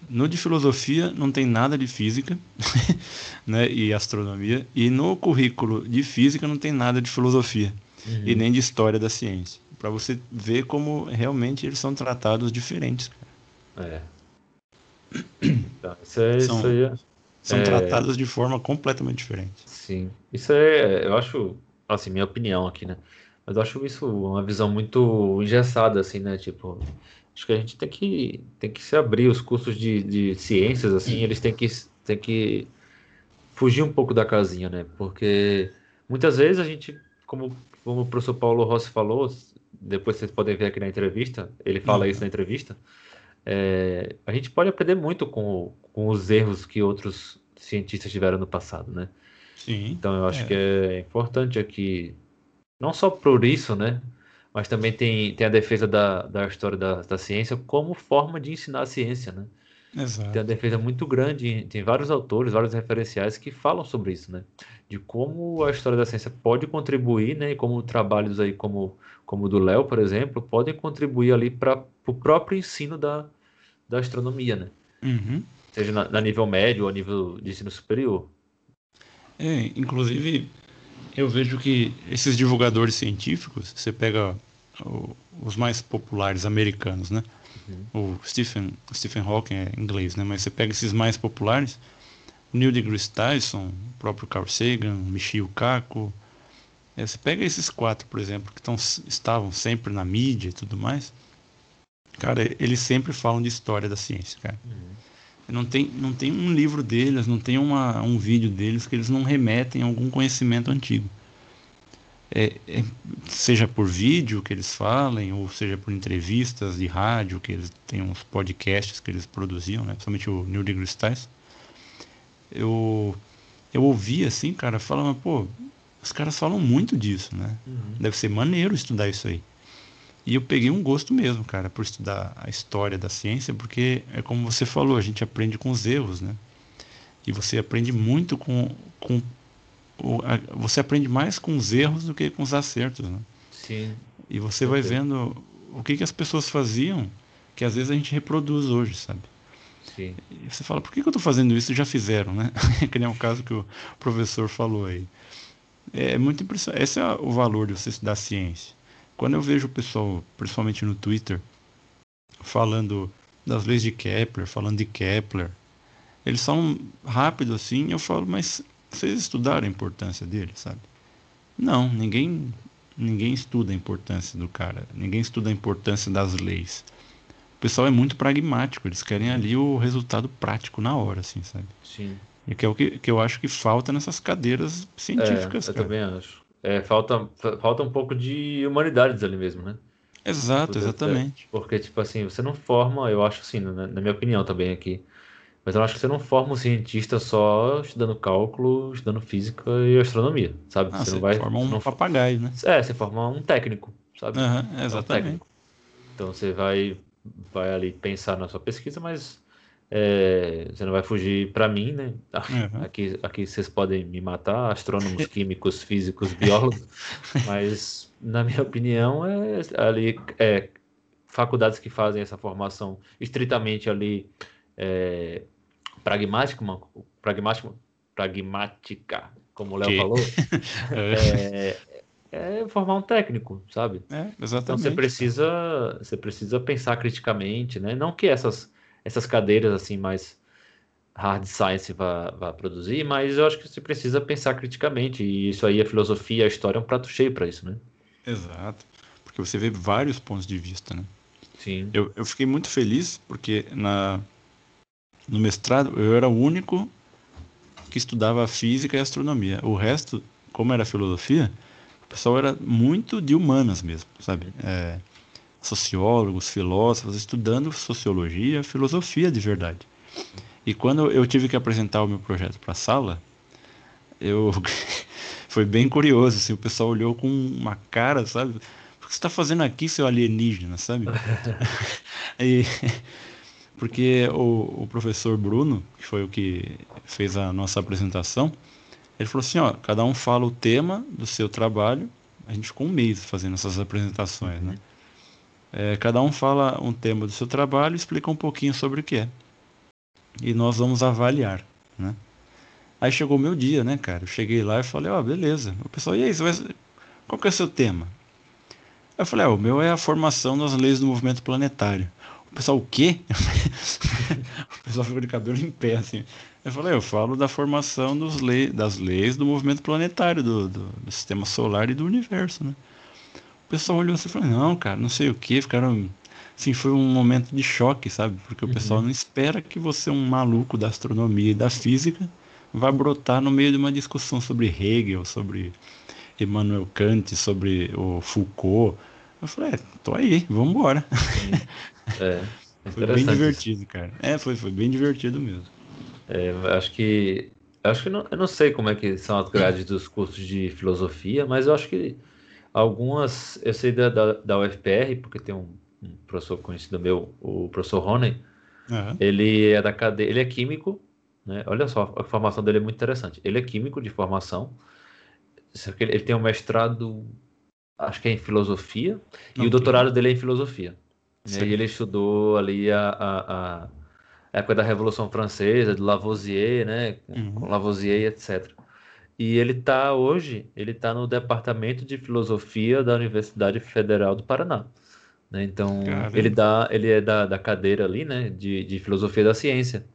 [SPEAKER 1] No de filosofia não tem nada de física, né, e astronomia, e no currículo de física não tem nada de filosofia uhum. e nem de história da ciência, para você ver como realmente eles são tratados diferentes.
[SPEAKER 2] Cara. É. Então, isso é, são, isso aí é...
[SPEAKER 1] são é... tratados de forma completamente diferente.
[SPEAKER 2] Sim. Isso é, eu acho, assim, minha opinião aqui, né? Mas eu acho isso uma visão muito engessada, assim, né? Tipo, acho que a gente tem que, tem que se abrir os cursos de, de ciências, assim, eles têm que, têm que fugir um pouco da casinha, né? Porque muitas vezes a gente, como, como o professor Paulo Rossi falou, depois vocês podem ver aqui na entrevista, ele fala uhum. isso na entrevista, é, a gente pode aprender muito com, com os erros que outros cientistas tiveram no passado, né?
[SPEAKER 1] Sim.
[SPEAKER 2] Então eu acho é. que é importante aqui, não só por isso, né? Mas também tem, tem a defesa da, da história da, da ciência como forma de ensinar a ciência, né?
[SPEAKER 1] Exato.
[SPEAKER 2] Tem uma defesa muito grande, tem vários autores, vários referenciais que falam sobre isso, né? De como a história da ciência pode contribuir, né? E como trabalhos aí como, como o do Léo, por exemplo, podem contribuir ali para o próprio ensino da, da astronomia, né?
[SPEAKER 1] Uhum.
[SPEAKER 2] Seja na, na nível médio ou nível de ensino superior.
[SPEAKER 1] É, inclusive, eu vejo que esses divulgadores científicos, você pega o, os mais populares americanos, né? Uhum. O Stephen, Stephen Hawking é inglês, né? Mas você pega esses mais populares, Neil deGrasse Tyson, o próprio Carl Sagan, Michio Kaku. É, você pega esses quatro, por exemplo, que tão, estavam sempre na mídia e tudo mais. Cara, eles sempre falam de história da ciência, cara. Uhum. Não tem, não tem um livro deles, não tem uma, um vídeo deles que eles não remetem a algum conhecimento antigo. É, é, seja por vídeo que eles falem, ou seja por entrevistas de rádio, que eles têm uns podcasts que eles produziam, né? principalmente o Neil deGrasse Tyson. Eu, eu ouvi assim, cara, falando, pô, os caras falam muito disso, né? Uhum. Deve ser maneiro estudar isso aí. E eu peguei um gosto mesmo, cara, por estudar a história da ciência, porque é como você falou, a gente aprende com os erros, né? E você aprende muito com. com você aprende mais com os erros do que com os acertos, né?
[SPEAKER 2] Sim.
[SPEAKER 1] E você vai vendo o que, que as pessoas faziam, que às vezes a gente reproduz hoje, sabe?
[SPEAKER 2] Sim.
[SPEAKER 1] E você fala, por que, que eu estou fazendo isso? Já fizeram, né? que nem o caso que o professor falou aí. É muito impressionante. Esse é o valor de você estudar ciência quando eu vejo o pessoal, principalmente no Twitter, falando das leis de Kepler, falando de Kepler, eles são rápidos assim, eu falo, mas vocês estudaram a importância dele, sabe? Não, ninguém ninguém estuda a importância do cara, ninguém estuda a importância das leis. O pessoal é muito pragmático, eles querem ali o resultado prático na hora, assim, sabe?
[SPEAKER 2] Sim.
[SPEAKER 1] E que é o que, que eu acho que falta nessas cadeiras científicas.
[SPEAKER 2] É, eu cara. também acho é, falta, falta um pouco de humanidades ali mesmo, né?
[SPEAKER 1] Exato, exatamente.
[SPEAKER 2] Porque, tipo assim, você não forma, eu acho assim, na, na minha opinião também aqui, mas eu acho que você não forma um cientista só estudando cálculo, estudando física e astronomia, sabe?
[SPEAKER 1] Ah, você, você, não vai forma um não... papagaio, né?
[SPEAKER 2] É, você forma um técnico, sabe?
[SPEAKER 1] Uhum, exatamente. Um
[SPEAKER 2] então você vai, vai ali pensar na sua pesquisa, mas é, você não vai fugir para mim, né? Uhum. Aqui, aqui vocês podem me matar, astrônomos, químicos, físicos, biólogos, mas na minha opinião é ali é, faculdades que fazem essa formação estritamente ali é, pragmática, pragmática, pragmática, como o Léo falou, é, é, formar um técnico, sabe?
[SPEAKER 1] É, exatamente. Então
[SPEAKER 2] você precisa, você precisa pensar criticamente, né? Não que essas essas cadeiras assim mais hard science vai, vai produzir, mas eu acho que você precisa pensar criticamente, e isso aí, a filosofia, a história é um prato cheio para isso, né?
[SPEAKER 1] Exato, porque você vê vários pontos de vista, né?
[SPEAKER 2] Sim.
[SPEAKER 1] Eu, eu fiquei muito feliz porque na, no mestrado eu era o único que estudava física e astronomia. O resto, como era filosofia, o pessoal era muito de humanas mesmo, sabe? É, sociólogos, filósofos, estudando sociologia, filosofia de verdade. E quando eu tive que apresentar o meu projeto para a sala, eu foi bem curioso, assim, o pessoal olhou com uma cara, sabe? O que você está fazendo aqui, seu alienígena, sabe? e, porque o, o, professor Bruno, que foi o que fez a nossa apresentação, ele falou assim, ó, cada um fala o tema do seu trabalho, a gente ficou um mês fazendo essas apresentações, né? É, cada um fala um tema do seu trabalho explica um pouquinho sobre o que é e nós vamos avaliar, né? Aí chegou o meu dia, né, cara? Eu cheguei lá e falei, ó, oh, beleza. O pessoal, e aí, vai... qual que é o seu tema? Eu falei, ah, o meu é a formação das leis do movimento planetário. O pessoal, o quê? o pessoal ficou de cabelo em pé, assim. Eu falei, eu falo da formação dos lei... das leis do movimento planetário, do, do, do, sistema solar e do universo, né? O pessoal olhou assim e falou, não, cara, não sei o que, ficaram Sim, foi um momento de choque, sabe? Porque o uhum. pessoal não espera que você, um maluco da astronomia e da física, vá brotar no meio de uma discussão sobre Hegel, sobre Emmanuel Kant, sobre o Foucault. Eu falei, é, tô aí, vamos embora.
[SPEAKER 2] É,
[SPEAKER 1] foi bem divertido, cara. É, foi, foi bem divertido mesmo.
[SPEAKER 2] É, acho que. Acho que não, eu não sei como é que são as grades dos cursos de filosofia, mas eu acho que algumas. Eu sei da, da, da UFPR, porque tem um um professor conhecido meu, o professor Rony, uhum. ele é da cadeia, ele é químico, né? Olha só, a formação dele é muito interessante. Ele é químico de formação, só que ele, ele tem um mestrado, acho que é em filosofia, e o doutorado dele é em filosofia. Né? E ele estudou ali a, a, a, época da Revolução Francesa, de Lavoisier, né? Uhum. Com Lavoisier, etc. E ele está hoje, ele está no departamento de filosofia da Universidade Federal do Paraná. Né? Então, Caramba. ele, dá, ele é da, da cadeira ali, né, de, de filosofia da ciência.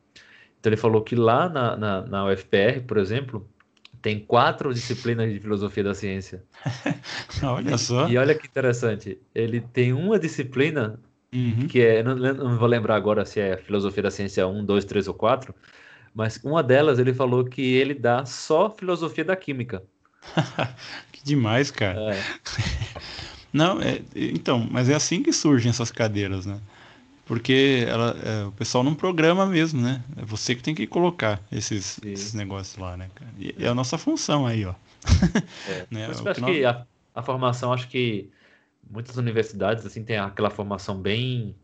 [SPEAKER 2] Então, ele falou que lá na, na, na UFPR, por exemplo, tem quatro disciplinas de filosofia da ciência.
[SPEAKER 1] olha só.
[SPEAKER 2] E olha que interessante, ele tem uma disciplina uhum. que é, não, não, vou lembrar agora se é filosofia da ciência 1, 2, 3 ou 4, mas uma delas ele falou que ele dá só filosofia da química.
[SPEAKER 1] que demais, cara. É. Não, é, então, mas é assim que surgem essas cadeiras, né? Porque ela, é, o pessoal não programa mesmo, né? É você que tem que colocar esses, esses negócios lá, né? E é a nossa função aí, ó.
[SPEAKER 2] É. né? Por acho que a, a, formação, acho que muitas universidades, assim, tem aquela formação bem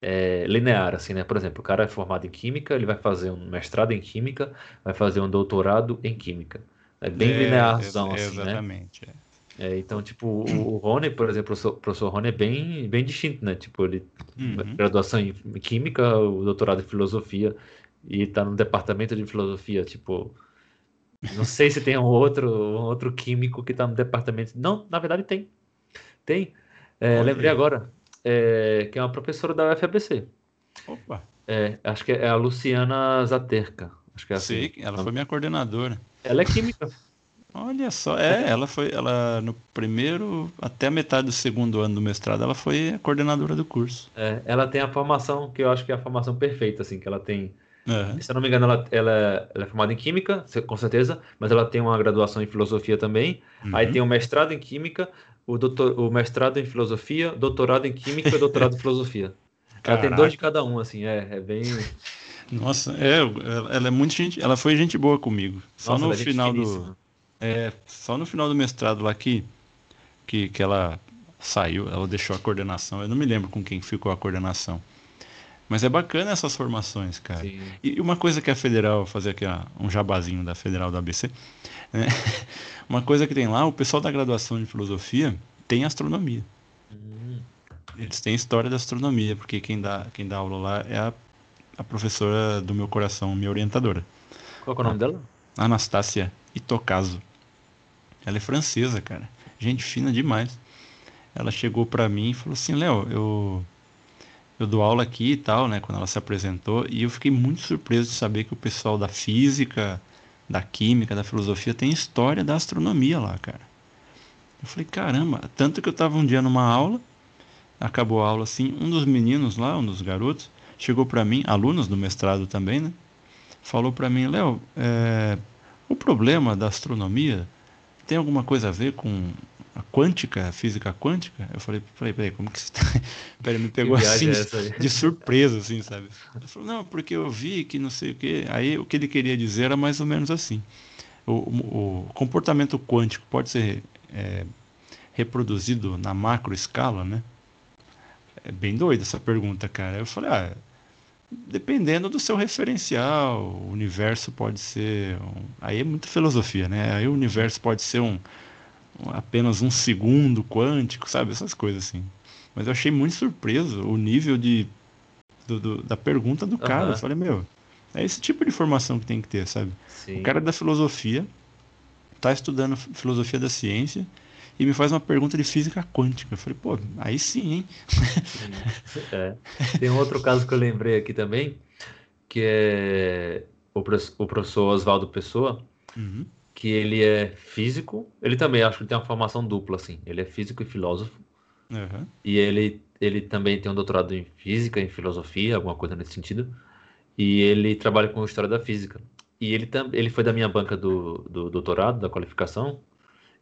[SPEAKER 2] é, linear, assim, né? Por exemplo, o cara é formado em Química, ele vai fazer um mestrado em Química, vai fazer um doutorado em Química. É bem é, linearzão, assim,
[SPEAKER 1] exatamente, né? Exatamente, é.
[SPEAKER 2] É, então, tipo, o, o Rony, por exemplo, o professor Rony é bem, bem distinto, né? Tipo, ele uhum. graduação em Química, o doutorado em Filosofia, e tá no departamento de Filosofia, tipo... Não sei se tem um outro, um outro químico que tá no departamento... Não, na verdade tem. Tem. É, lembrei agora, é, que é uma professora da UFABC.
[SPEAKER 1] Opa!
[SPEAKER 2] É, acho que é a Luciana Zaterka. Acho que é assim.
[SPEAKER 1] Sei, ela foi minha coordenadora.
[SPEAKER 2] Ela é química.
[SPEAKER 1] Olha só, é, ela foi, ela no primeiro até a metade do segundo ano do mestrado, ela foi a coordenadora do curso.
[SPEAKER 2] É, ela tem a formação que eu acho que é a formação perfeita, assim, que ela tem. Uhum. Se eu não me engano, ela, ela, ela, é formada em química, com certeza, mas ela tem uma graduação em filosofia também. Uhum. Aí tem um mestrado em química, o, doutor, o mestrado em filosofia, doutorado em química e doutorado em filosofia. Ela tem dois de cada um, assim, é, é bem.
[SPEAKER 1] Nossa, é, ela é muito gente, ela foi gente boa comigo. Só Nossa, no é final do é, só no final do mestrado lá que, que, que ela saiu, ela deixou a coordenação. Eu não me lembro com quem ficou a coordenação. Mas é bacana essas formações, cara. Sim. E uma coisa que a Federal, fazer aqui ó, um jabazinho da Federal da ABC, né? uma coisa que tem lá, o pessoal da graduação de filosofia tem astronomia. Uhum. Eles têm história da astronomia, porque quem dá, quem dá aula lá é a, a professora do meu coração, minha orientadora.
[SPEAKER 2] Qual é o nome dela?
[SPEAKER 1] Anastácia Itokazu. Ela é francesa, cara. Gente fina demais. Ela chegou para mim e falou assim: Léo, eu eu dou aula aqui e tal, né? Quando ela se apresentou, e eu fiquei muito surpreso de saber que o pessoal da física, da química, da filosofia tem história da astronomia lá, cara. Eu falei, caramba, tanto que eu tava um dia numa aula, acabou a aula assim, um dos meninos lá, um dos garotos, chegou para mim, alunos do mestrado também, né? Falou para mim, Léo, é, o problema da astronomia tem alguma coisa a ver com a quântica, a física quântica? Eu falei, peraí, peraí, como que você tá... Peraí, me pegou assim, é de surpresa, assim, sabe? Ele falou, não, porque eu vi que não sei o quê. Aí o que ele queria dizer era mais ou menos assim. O, o, o comportamento quântico pode ser é, reproduzido na macro escala, né? É bem doida essa pergunta, cara. Eu falei, ah, dependendo do seu referencial, o universo pode ser. Um... Aí é muita filosofia, né? Aí o universo pode ser um, apenas um segundo quântico, sabe? Essas coisas assim. Mas eu achei muito surpreso o nível de, do, do, da pergunta do cara. Uhum. Eu falei, meu, é esse tipo de informação que tem que ter, sabe? Sim. O cara é da filosofia, tá estudando filosofia da ciência e me faz uma pergunta de física quântica. Eu falei, pô, aí sim, hein?
[SPEAKER 2] É. Tem um outro caso que eu lembrei aqui também, que é o professor Oswaldo Pessoa. Uhum que ele é físico. Ele também acho que tem uma formação dupla, assim. Ele é físico e filósofo. Uhum. E ele, ele também tem um doutorado em física, em filosofia, alguma coisa nesse sentido. E ele trabalha com história da física. E ele, ele foi da minha banca do, do doutorado, da qualificação.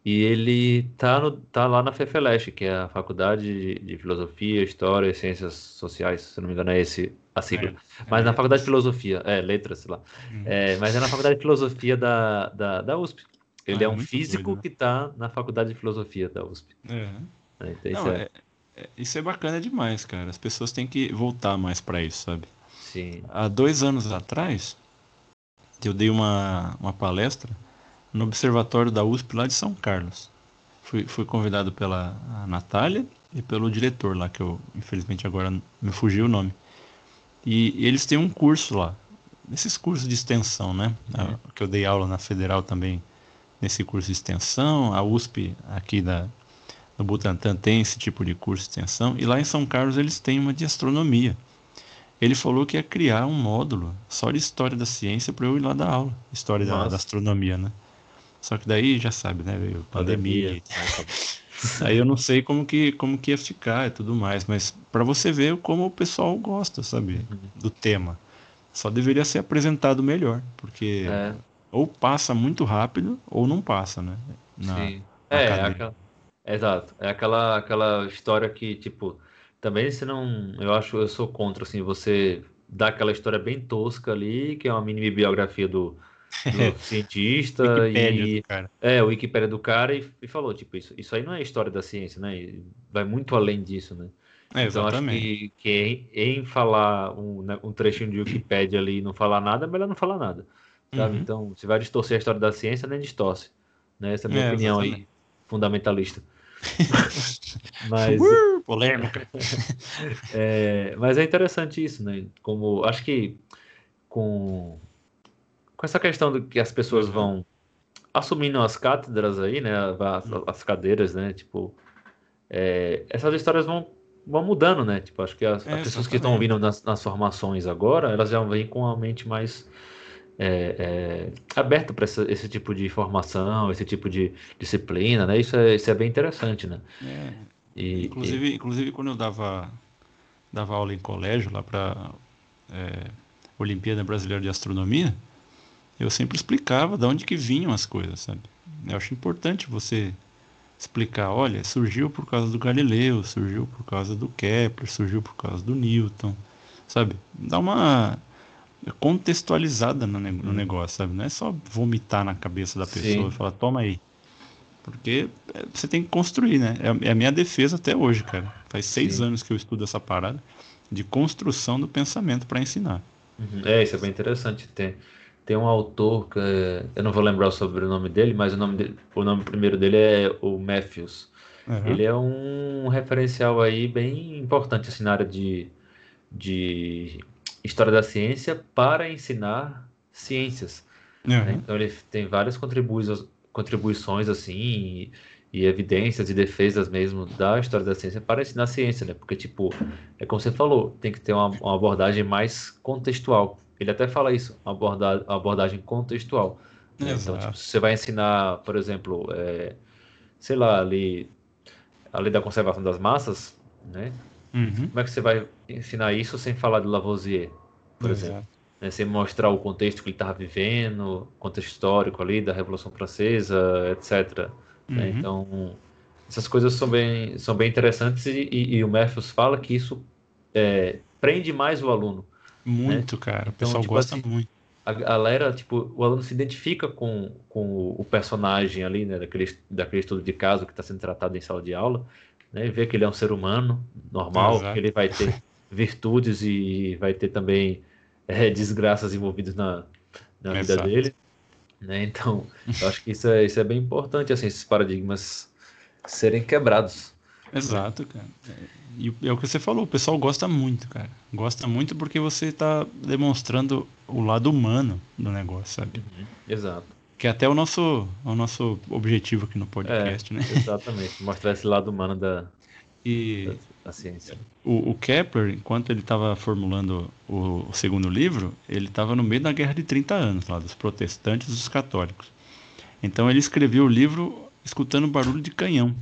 [SPEAKER 2] E ele tá, no, tá lá na FEFELESH, que é a Faculdade de, de Filosofia, História e Ciências Sociais, se não me engano é esse a sigla. É, mas é, na Faculdade de Filosofia, é, letras, sei lá. Uhum. É, mas é na Faculdade de Filosofia da, da, da USP. Ele ah, é um físico doido, né? que está na Faculdade de Filosofia da USP. É.
[SPEAKER 1] é então, não, isso, é... é... isso é bacana demais, cara. As pessoas têm que voltar mais para isso, sabe?
[SPEAKER 2] Sim.
[SPEAKER 1] Há dois anos atrás, eu dei uma, uma palestra no Observatório da USP lá de São Carlos. Fui, fui convidado pela Natália e pelo diretor lá, que eu infelizmente agora me fugiu o nome. E, e eles têm um curso lá, nesses cursos de extensão, né? Uhum. Que eu dei aula na Federal também, nesse curso de extensão. A USP aqui da, do Butantan tem esse tipo de curso de extensão. E lá em São Carlos eles têm uma de astronomia. Ele falou que ia criar um módulo só de história da ciência para eu ir lá dar aula. História da, da, astronomia, né? Só que daí já sabe, né? Veio pandemia. pandemia. Aí eu não sei como que, como que ia ficar e tudo mais, mas para você ver como o pessoal gosta, sabe, uhum. do tema. Só deveria ser apresentado melhor, porque é. ou passa muito rápido ou não passa, né?
[SPEAKER 2] Na, Sim. Na é, é aquela, exato. É aquela, aquela história que, tipo, também você não. Eu acho, eu sou contra, assim, você dá aquela história bem tosca ali, que é uma mini biografia do, do cientista e é o Wikipedia do cara e, e, falou tipo isso isso aí não é história da ciência né? Vai muito além disso né? É, então acho que, que em, em falar um, né, um, trechinho de Wikipedia ali e não falar nada é melhor não falar nada sabe? Uhum. então se vai distorcer a história da ciência nem distorce né? Essa é a minha é, opinião aí fundamentalista. Mas uh,
[SPEAKER 1] polêmica.
[SPEAKER 2] É, mas é interessante isso né? Como acho que com com essa questão do que as pessoas vão assumindo as cátedras aí, né, as, as cadeiras, né, tipo, é, essas histórias vão, vão mudando, né, tipo, acho que as, é, as pessoas que estão vindo nas, nas, formações agora, elas já vêm com a mente mais é, é, aberta para esse tipo de formação, esse tipo de disciplina, né, isso é, isso é bem interessante, né.
[SPEAKER 1] É. E, inclusive, e... inclusive quando eu dava, dava aula em colégio lá para é, Olimpíada Brasileira de Astronomia, eu sempre explicava de onde que vinham as coisas, sabe? Eu acho importante você explicar, olha, surgiu por causa do Galileu, surgiu por causa do Kepler, surgiu por causa do Newton, sabe? Dá uma contextualizada no, no negócio, sabe? Não é só vomitar na cabeça da pessoa Sim. e falar, toma aí. Porque é, você tem que construir, né? É, é a minha defesa até hoje, cara. Faz seis Sim. anos que eu estudo essa parada de construção do pensamento para ensinar.
[SPEAKER 2] Uhum. É, isso é bem interessante ter tem um autor que eu não vou lembrar sobre o nome dele, mas o nome, dele, o nome primeiro dele é o Matthews. Uhum. Ele é um referencial aí bem importante assim, na área de, de história da ciência para ensinar ciências. Uhum. Então ele tem várias contribuições, contribuições assim, e, e evidências e defesas mesmo da história da ciência para ensinar ciência, né? Porque, tipo, é como você falou, tem que ter uma, uma abordagem mais contextual. Ele até fala isso, uma abordagem, uma abordagem contextual. Né? Então, tipo, você vai ensinar, por exemplo, é, sei lá, ali, a lei da conservação das massas, né? Uhum. Como é que você vai ensinar isso sem falar de Lavoisier, por Exato. exemplo? Né? Sem mostrar o contexto que ele estava vivendo, contexto histórico ali da Revolução Francesa, etc. Né? Uhum. Então, essas coisas são bem, são bem interessantes e, e, e o Matthews fala que isso é, prende mais o aluno.
[SPEAKER 1] Muito, né? cara. O então, pessoal tipo, gosta assim, muito.
[SPEAKER 2] A galera, tipo, o aluno se identifica com, com o personagem ali, né, daquele, daquele estudo de caso que está sendo tratado em sala de aula, né, vê que ele é um ser humano normal, Exato. que ele vai ter virtudes e vai ter também é, desgraças envolvidas na, na vida dele. Né? Então, eu acho que isso é, isso é bem importante, assim, esses paradigmas serem quebrados.
[SPEAKER 1] Exato, cara. E é o que você falou, o pessoal gosta muito, cara. Gosta muito porque você está demonstrando o lado humano do negócio, sabe? Uhum,
[SPEAKER 2] exato.
[SPEAKER 1] Que é até o nosso, o nosso objetivo aqui no podcast,
[SPEAKER 2] é,
[SPEAKER 1] né?
[SPEAKER 2] Exatamente, mostrar esse lado humano da,
[SPEAKER 1] e da, da ciência. O, o, Kepler, enquanto ele estava formulando o, o, segundo livro, ele estava no meio da guerra de 30 anos, lá dos protestantes e dos católicos. Então ele escreveu o livro escutando barulho de canhão.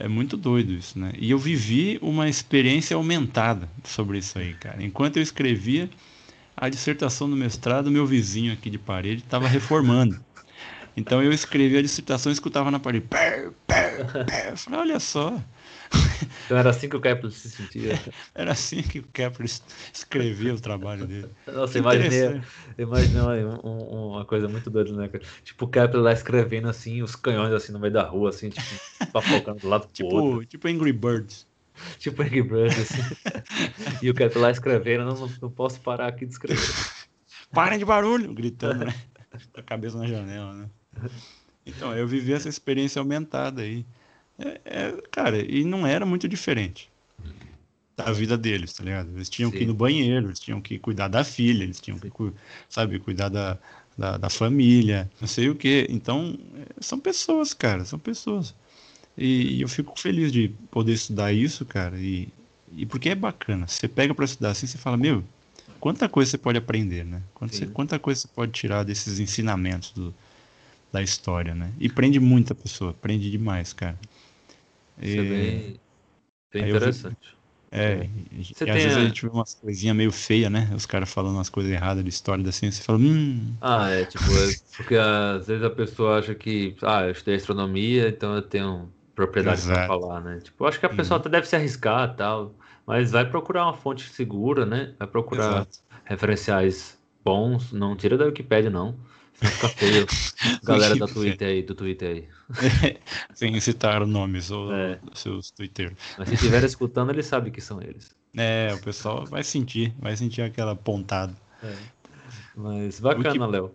[SPEAKER 1] É muito doido isso, né? E eu vivi uma experiência aumentada sobre isso aí, cara. Enquanto eu escrevia a dissertação do mestrado, meu vizinho aqui de parede estava reformando. Então eu escrevia a dissertação e escutava na parede. Pé. Eu falei, olha só.
[SPEAKER 2] Então era assim que o Kepler se sentia.
[SPEAKER 1] Era assim que o Kepler escrevia o trabalho dele.
[SPEAKER 2] Nossa, imaginei, imaginei uma, uma coisa muito doida, né? Tipo o Kepler lá escrevendo assim, os canhões assim no meio da rua, assim, tipo, papocando do lado pro
[SPEAKER 1] tipo,
[SPEAKER 2] outro.
[SPEAKER 1] Tipo Angry Birds.
[SPEAKER 2] Tipo Angry Birds, assim. e o Kepler lá escrevendo, não, não, não posso parar aqui de escrever.
[SPEAKER 1] Parem de barulho! Gritando, né? Com a cabeça na janela, né? Então, eu vivi essa experiência aumentada aí. É, é, cara, e não era muito diferente da vida deles, tá ligado? Eles tinham Sim. que ir no banheiro, eles tinham que cuidar da filha, eles tinham que, sabe, cuidar da, da, da família, não sei o que. Então, é, são pessoas, cara, são pessoas. E, e, eu fico feliz de poder estudar isso, cara, e, e porque é bacana. Você pega para estudar assim, você fala, meu, quanta coisa você pode aprender, né? Quanta, você, quanta coisa você pode tirar desses ensinamentos do, da história, né? E prende muita pessoa, prende demais, cara.
[SPEAKER 2] Isso é bem, bem interessante.
[SPEAKER 1] É, e, Você e às vezes a... a gente vê umas coisinhas meio feias, né? Os caras falando umas coisas erradas de história da ciência, você fala, hum.
[SPEAKER 2] Ah, é, tipo, é porque às vezes a pessoa acha que, ah, eu estudei astronomia, então eu tenho propriedade para falar, né? Tipo, acho que a pessoa hum. até deve se arriscar tal, mas vai procurar uma fonte segura, né? Vai procurar Exato. referenciais bons, não tira da Wikipedia, não. Feio. Galera da Twitter aí, do Twitter aí.
[SPEAKER 1] Sem citar nomes ou é. seus Twitter.
[SPEAKER 2] Mas se estiver escutando, ele sabe que são eles.
[SPEAKER 1] É, o pessoal vai sentir, vai sentir aquela pontada. É.
[SPEAKER 2] Mas bacana, que... Léo.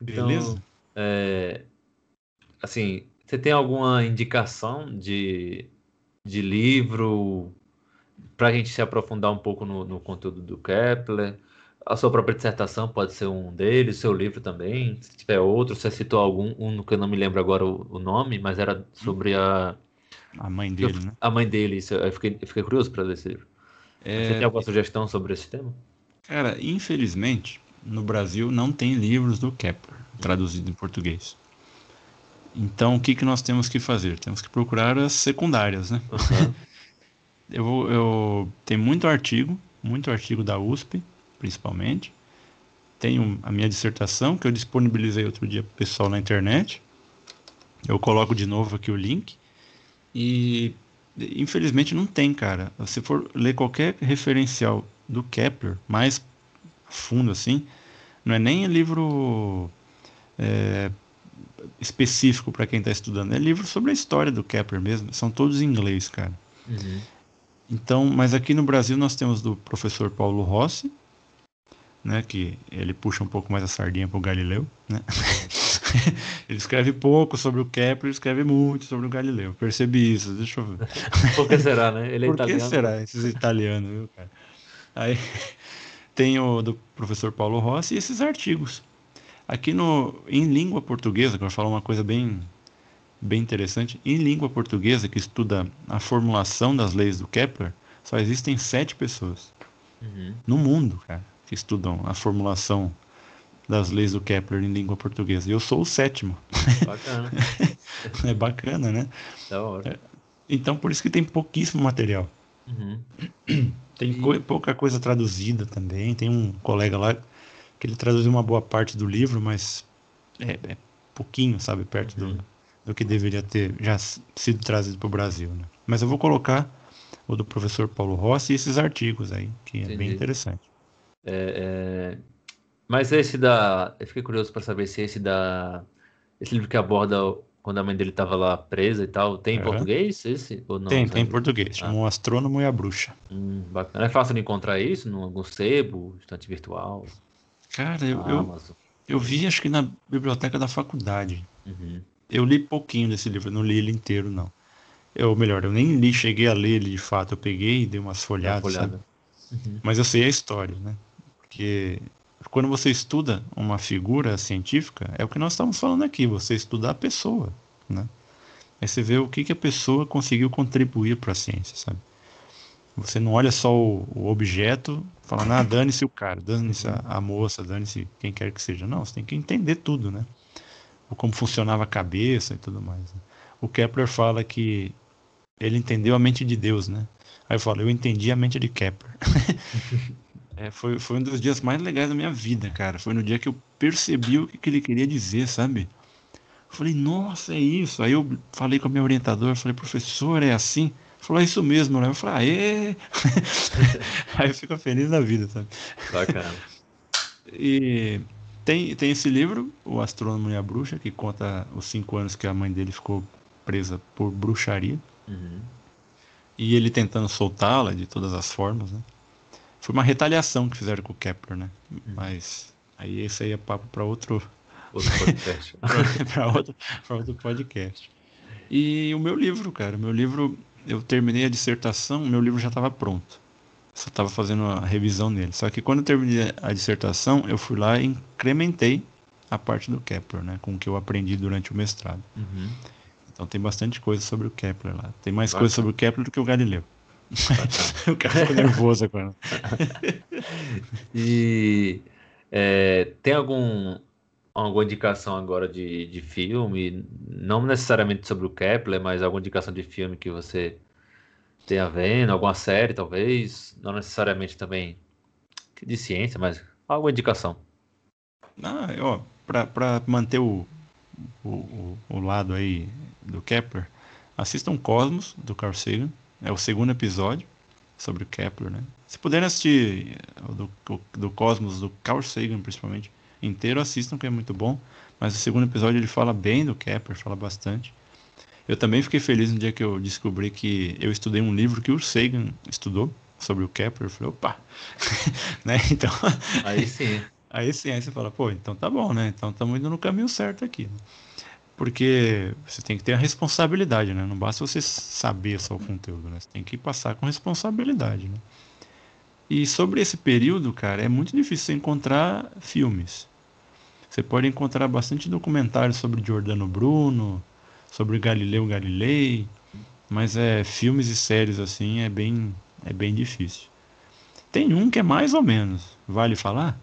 [SPEAKER 2] Então, Beleza? É, assim, você tem alguma indicação de, de livro para a gente se aprofundar um pouco no, no conteúdo do Kepler? A sua própria dissertação pode ser um deles, seu livro também. Se tiver outro, você citou algum, um que eu não me lembro agora o, o nome, mas era sobre a.
[SPEAKER 1] A mãe dele,
[SPEAKER 2] eu,
[SPEAKER 1] né?
[SPEAKER 2] A mãe dele, isso. Eu fiquei, eu fiquei curioso para ler esse livro. É... Você tem alguma sugestão sobre esse tema?
[SPEAKER 1] Cara, infelizmente, no Brasil não tem livros do Kepler traduzido em português. Então, o que, que nós temos que fazer? Temos que procurar as secundárias, né? Uhum. eu, eu tem muito artigo, muito artigo da USP, principalmente. Tenho a minha dissertação, que eu disponibilizei outro dia para o pessoal na internet. Eu coloco de novo aqui o link. E infelizmente não tem, cara. Se for ler qualquer referencial do Kepler, mais fundo assim, não é nem livro é, específico para quem está estudando, é livro sobre a história do Kepler mesmo. São todos em inglês, cara. Uhum. Então, mas aqui no Brasil nós temos do professor Paulo Rossi, né? Que ele puxa um pouco mais a sardinha pro Galileu, né? ele escreve pouco sobre o Kepler, escreve muito sobre o Galileu. Percebi isso, deixa eu ver.
[SPEAKER 2] Por que será, né? Ele é
[SPEAKER 1] Por
[SPEAKER 2] italiano.
[SPEAKER 1] que será esses italianos, viu, cara? Aí tem o do professor Paulo Rossi e esses artigos. Aqui no, em língua portuguesa, que eu vou falar uma coisa bem bem interessante. Em língua portuguesa, que estuda a formulação das leis do Kepler, só existem sete pessoas uhum. no mundo, cara, que estudam a formulação das leis do Kepler em língua portuguesa. Eu sou o sétimo. Bacana. é bacana, né? Da hora. É, então, por isso que tem pouquíssimo material. Uhum. Tem e... co pouca coisa traduzida também. Tem um colega lá que ele traduziu uma boa parte do livro, mas é, é pouquinho, sabe, perto uhum. do, do que deveria ter já sido trazido para o Brasil. Né? Mas eu vou colocar o do professor Paulo Rossi e esses artigos aí, que Entendi. é bem interessante.
[SPEAKER 2] É, é... Mas esse da. Eu fiquei curioso para saber se esse da. Esse livro que aborda quando a mãe dele estava lá presa e tal, tem em é. português esse? Ou não,
[SPEAKER 1] tem, sabe? tem em português. Chama ah. O Astrônomo e a Bruxa.
[SPEAKER 2] Hum, bacana. É fácil de encontrar isso em algum sebo, estante virtual?
[SPEAKER 1] Cara, eu, eu, eu, vi acho que na biblioteca da faculdade. Uhum. Eu li pouquinho desse livro, não li ele inteiro, não. Eu, melhor, eu nem li, cheguei a ler ele de fato. Eu peguei e dei umas folhadas, folhada. uhum. Mas eu sei a história, né? Porque quando você estuda uma figura científica, é o que nós estamos falando aqui, você estuda a pessoa, né? Aí você vê o que, que a pessoa conseguiu contribuir para a ciência, sabe? Você não olha só o, o objeto, falando, ah, dane-se o cara, dane-se a, a, moça, dane-se quem quer que seja. Não, você tem que entender tudo, né? Ou como funcionava a cabeça e tudo mais. Né? O Kepler fala que ele entendeu a mente de Deus, né? Aí eu falo, eu entendi a mente de Kepler. é, foi, foi um dos dias mais legais da minha vida, cara. Foi no dia que eu percebi o que, que ele queria dizer, sabe? Eu falei, nossa, é isso. Aí eu falei com a minha orientadora, falei, professor, é assim? Falou, é isso mesmo, né? Eu falei, aê! Aí eu fico feliz da vida, sabe? Bacana. E tem, tem esse livro, O Astrônomo e a Bruxa, que conta os cinco anos que a mãe dele ficou presa por bruxaria. Uhum. E ele tentando soltá-la de todas as formas, né? Foi uma retaliação que fizeram com o Kepler, né? Uhum. Mas aí esse aí é papo para outro... Outro podcast. para outro, outro podcast. E o meu livro, cara, meu livro, eu terminei a dissertação, meu livro já estava pronto. Só estava fazendo a revisão nele. Só que quando eu terminei a dissertação, eu fui lá e incrementei a parte do Kepler, né? Com o que eu aprendi durante o mestrado. Uhum. Então tem bastante coisa sobre o Kepler lá. Tem mais coisa sobre o Kepler do que o Galileu. o cara ficou nervoso agora.
[SPEAKER 2] e é, tem algum alguma indicação agora de, de filme, não necessariamente sobre o Kepler, mas alguma indicação de filme que você tenha vendo, alguma série talvez, não necessariamente também de ciência, mas alguma indicação.
[SPEAKER 1] Ah, ó, para manter o, o, o, lado aí do Kepler, assistam Cosmos, do Carl Sagan. É o segundo episódio sobre o Kepler, né? Se puderem assistir o do, do Cosmos, do Carl Sagan principalmente, inteiro, assistam que é muito bom. Mas o segundo episódio ele fala bem do Kepler, fala bastante. Eu também fiquei feliz no dia que eu descobri que eu estudei um livro que o Sagan estudou sobre o Kepler. Eu falei, opa! né? Então.
[SPEAKER 2] Aí sim.
[SPEAKER 1] Aí sim, aí você fala, pô, então tá bom, né? Então estamos indo no caminho certo aqui. Porque você tem que ter a responsabilidade, né? Não basta você saber só o conteúdo, né? Você tem que passar com responsabilidade, né? E sobre esse período, cara, é muito difícil encontrar filmes. Você pode encontrar bastante documentários sobre Giordano Bruno, sobre Galileu Galilei, mas é filmes e séries assim é bem é bem difícil. Tem um que é mais ou menos. Vale falar?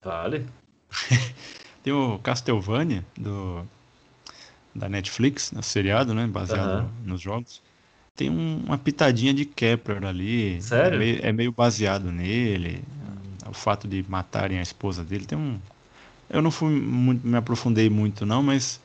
[SPEAKER 2] Vale.
[SPEAKER 1] Tem o Castlevania, do, da Netflix, no seriado, né? Baseado uhum. nos jogos. Tem um, uma pitadinha de Kepler ali.
[SPEAKER 2] Sério?
[SPEAKER 1] É meio, é meio baseado nele. O fato de matarem a esposa dele. Tem um. Eu não fui muito, me aprofundei muito, não, mas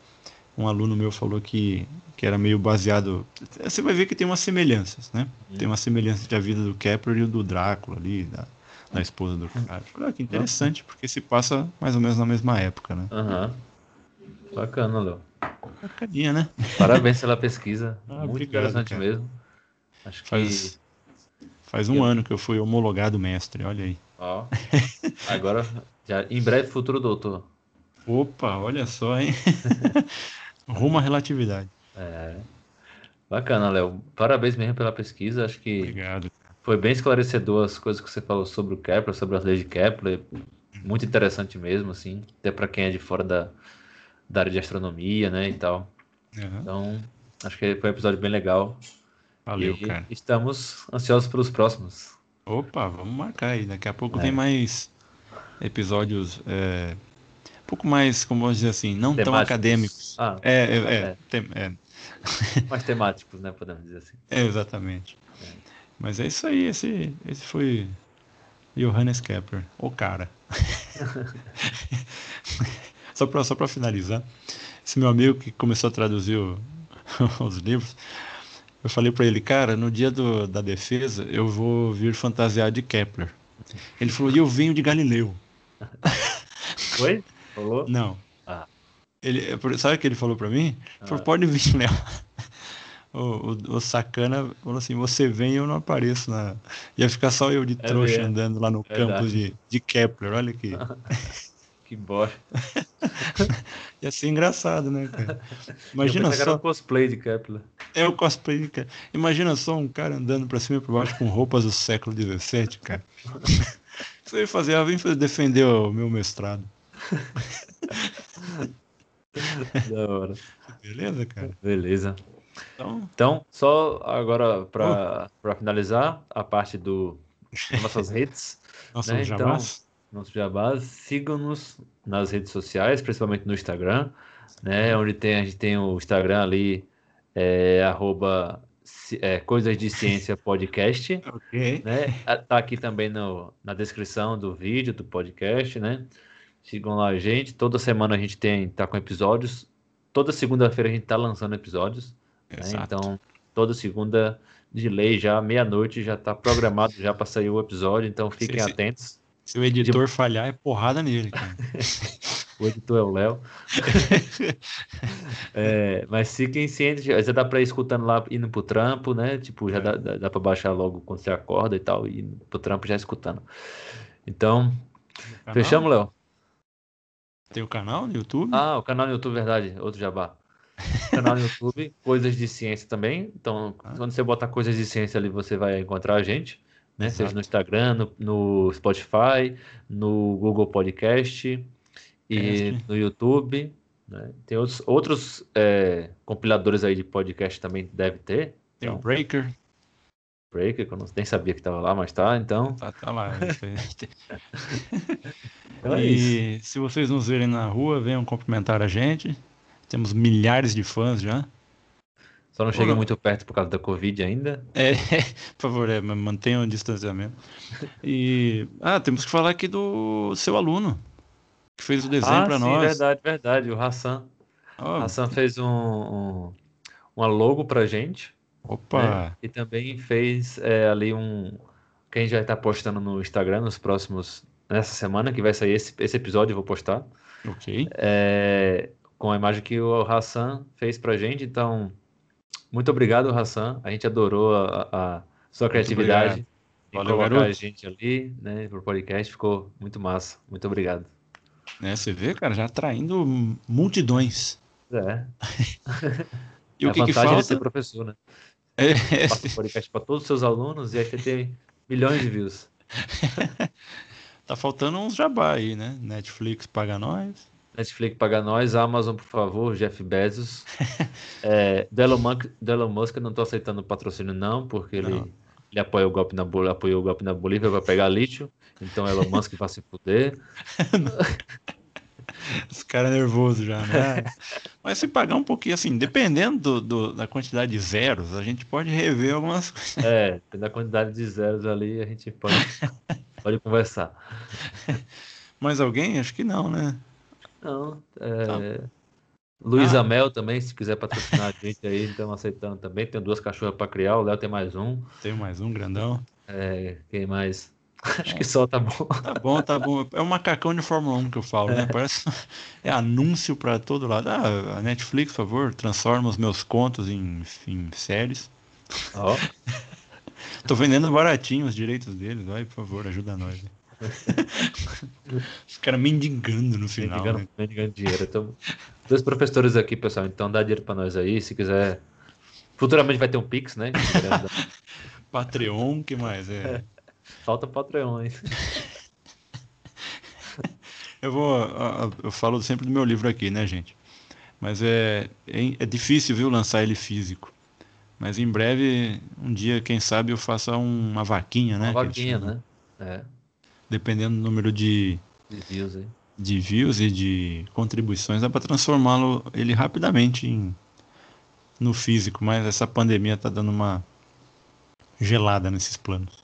[SPEAKER 1] um aluno meu falou que, que era meio baseado. Você vai ver que tem umas semelhanças, né? Uhum. Tem uma semelhança da vida do Kepler e do Drácula ali, da, da esposa do cara. Ah, que interessante, porque se passa mais ou menos na mesma época, né?
[SPEAKER 2] Aham. Uhum. Bacana, Léo.
[SPEAKER 1] Bacaninha, né?
[SPEAKER 2] Parabéns pela pesquisa. Ah, Muito obrigado, interessante cara. mesmo.
[SPEAKER 1] Acho que. Faz, faz um eu... ano que eu fui homologado mestre, olha aí.
[SPEAKER 2] Ó. Agora, já, em breve, futuro doutor.
[SPEAKER 1] Opa, olha só, hein? Rumo à relatividade.
[SPEAKER 2] É. Bacana, Léo. Parabéns mesmo pela pesquisa. Acho que.
[SPEAKER 1] Obrigado.
[SPEAKER 2] Foi bem esclarecedor as coisas que você falou sobre o Kepler, sobre as leis de Kepler. Muito interessante mesmo, assim, até para quem é de fora da, da área de astronomia, né, e tal. Uhum. Então, acho que foi um episódio bem legal.
[SPEAKER 1] Valeu, e cara.
[SPEAKER 2] Estamos ansiosos pelos próximos.
[SPEAKER 1] Opa, vamos marcar aí. Daqui a pouco é. vem mais episódios é, um pouco mais, como vamos dizer assim, não temáticos. tão acadêmicos.
[SPEAKER 2] Ah,
[SPEAKER 1] é, é, é, tem, é.
[SPEAKER 2] mais temáticos, né? Podemos dizer assim.
[SPEAKER 1] É, exatamente. É. Mas é isso aí. Esse, esse foi Johannes Kepler, o cara. só para só pra finalizar, esse meu amigo que começou a traduzir o, os livros, eu falei para ele, cara, no dia do, da defesa eu vou vir fantasiar de Kepler. Ele falou, e eu venho de Galileu.
[SPEAKER 2] Foi? Falou?
[SPEAKER 1] Não. Ah. Ele, sabe o que ele falou para mim? Ele ah. falou, pode vir, Léo. O, o, o, sacana falou assim: você vem e eu não apareço. Na... Ia ficar só eu de é trouxa andando lá no é campus de, de Kepler. Olha aqui.
[SPEAKER 2] Que bosta.
[SPEAKER 1] Ia ser engraçado, né, cara? Imagina só.
[SPEAKER 2] o cosplay de Kepler.
[SPEAKER 1] É o cosplay de Kepler. Imagina só um cara andando pra cima e pra baixo com roupas do século XVII, cara. Você ia fazer, ah, vem defender o meu mestrado.
[SPEAKER 2] da hora.
[SPEAKER 1] Beleza, cara?
[SPEAKER 2] Beleza. Então, então só agora para uh. finalizar a parte do nossas redes.
[SPEAKER 1] Nossos né?
[SPEAKER 2] Então, nossos jabás. Sigam-nos nas redes sociais, principalmente no Instagram, né? Onde tem, a gente tem o Instagram ali, é, arroba é, Coisas de Ciência Podcast.
[SPEAKER 1] ok.
[SPEAKER 2] Né? Tá aqui também no, na descrição do vídeo do podcast, né? Sigam lá a gente. Toda semana a gente tem tá com episódios. Toda segunda-feira a gente tá lançando episódios. Né? Então, toda segunda de lei, já meia-noite, já está programado já para sair o episódio, então fiquem se, atentos.
[SPEAKER 1] Se o editor de... falhar, é porrada nele, cara.
[SPEAKER 2] o editor é o Léo. é, mas fiquem cientes, já dá para ir escutando lá, indo pro trampo, né? Tipo, já é. dá, dá, dá para baixar logo quando você acorda e tal, e indo pro trampo já escutando. Então, fechamos, Léo?
[SPEAKER 1] Tem o canal no YouTube?
[SPEAKER 2] Ah, o canal no YouTube, verdade, outro jabá canal no YouTube, Coisas de Ciência também. Então, ah. quando você botar Coisas de Ciência ali, você vai encontrar a gente, né? Seja no Instagram, no, no, Spotify, no Google Podcast e no YouTube. Né? Tem outros, outros é, compiladores aí de podcast também deve ter.
[SPEAKER 1] Tem então, o Breaker.
[SPEAKER 2] Breaker, que eu não, nem sabia que estava lá, mas tá, então.
[SPEAKER 1] Tá, tá lá. então é e isso. se vocês nos verem na rua, venham cumprimentar a gente. Temos milhares de fãs já.
[SPEAKER 2] Só não cheguei muito perto por causa da Covid ainda.
[SPEAKER 1] É, por favor, é, mantenham o distanciamento. E. Ah, temos que falar aqui do seu aluno, que fez o desenho ah, para nós.
[SPEAKER 2] Verdade, verdade, o Hassan. Oh. O Hassan fez um, um, uma logo pra gente.
[SPEAKER 1] Opa! Né?
[SPEAKER 2] E também fez é, ali um. Que a gente vai estar postando no Instagram nos próximos. Nessa semana que vai sair esse, esse episódio, eu vou postar.
[SPEAKER 1] Ok.
[SPEAKER 2] É, com a imagem que o Hassan fez pra gente. Então, muito obrigado, Hassan. A gente adorou a, a sua criatividade
[SPEAKER 1] em Valeu, colocar garoto.
[SPEAKER 2] a gente ali, né, pro podcast. Ficou muito massa. Muito obrigado.
[SPEAKER 1] É, você vê, cara, já atraindo multidões.
[SPEAKER 2] É.
[SPEAKER 1] e é o que, que falta? de
[SPEAKER 2] ser professor, né?
[SPEAKER 1] É.
[SPEAKER 2] Passa o podcast para todos os seus alunos e aí você tem milhões de views.
[SPEAKER 1] tá faltando uns jabá aí, né? Netflix paga nós.
[SPEAKER 2] Netflix paga nós, Amazon, por favor, Jeff Bezos. é, Elon Musk, Elon Musk não estou aceitando patrocínio, não, porque ele, ele apoia o golpe na Bolívia, apoiou o golpe na Bolívia para pegar lítio. Então Elon Musk vai se fuder.
[SPEAKER 1] Os caras nervosos já, né? Mas se pagar um pouquinho, assim, dependendo do, do, da quantidade de zeros, a gente pode rever algumas coisas.
[SPEAKER 2] É, da quantidade de zeros ali, a gente pode, pode conversar.
[SPEAKER 1] Mais alguém? Acho que não, né?
[SPEAKER 2] Não. É... Tá. Luiz ah. Amel também, se quiser patrocinar a gente aí, estamos aceitando também. Tem duas cachorras para criar, o Léo tem mais um.
[SPEAKER 1] Tem mais um, grandão.
[SPEAKER 2] É, quem mais? Acho que só tá bom.
[SPEAKER 1] Tá bom, tá bom. É um macacão de Fórmula 1 que eu falo, né? é. né? Parece. É anúncio para todo lado. Ah, a Netflix, por favor, transforma os meus contos em, em séries.
[SPEAKER 2] Ó. Oh.
[SPEAKER 1] Tô vendendo baratinho os direitos deles. Vai, por favor, ajuda nós. Os caras mendigando no final. Mendigando, né?
[SPEAKER 2] mendigando dinheiro. Então, dois professores aqui, pessoal. Então dá dinheiro pra nós aí. Se quiser. Futuramente vai ter um Pix, né?
[SPEAKER 1] Patreon, que mais? É.
[SPEAKER 2] Falta Patreon, hein?
[SPEAKER 1] eu vou. Eu falo sempre do meu livro aqui, né, gente? Mas é, é, é difícil, viu, lançar ele físico. Mas em breve, um dia, quem sabe, eu faça uma vaquinha, né?
[SPEAKER 2] Uma vaquinha, né? É.
[SPEAKER 1] Dependendo do número de,
[SPEAKER 2] de views,
[SPEAKER 1] de views e de contribuições, dá para transformá-lo ele rapidamente em, no físico. Mas essa pandemia tá dando uma gelada nesses planos.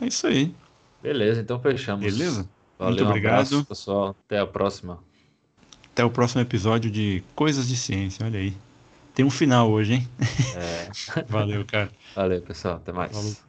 [SPEAKER 1] É isso aí.
[SPEAKER 2] Beleza, então fechamos.
[SPEAKER 1] Beleza?
[SPEAKER 2] Valeu,
[SPEAKER 1] Muito obrigado.
[SPEAKER 2] Um abraço, pessoal. Até a próxima.
[SPEAKER 1] Até o próximo episódio de Coisas de Ciência. Olha aí. Tem um final hoje, hein?
[SPEAKER 2] É.
[SPEAKER 1] Valeu, cara.
[SPEAKER 2] Valeu, pessoal. Até mais.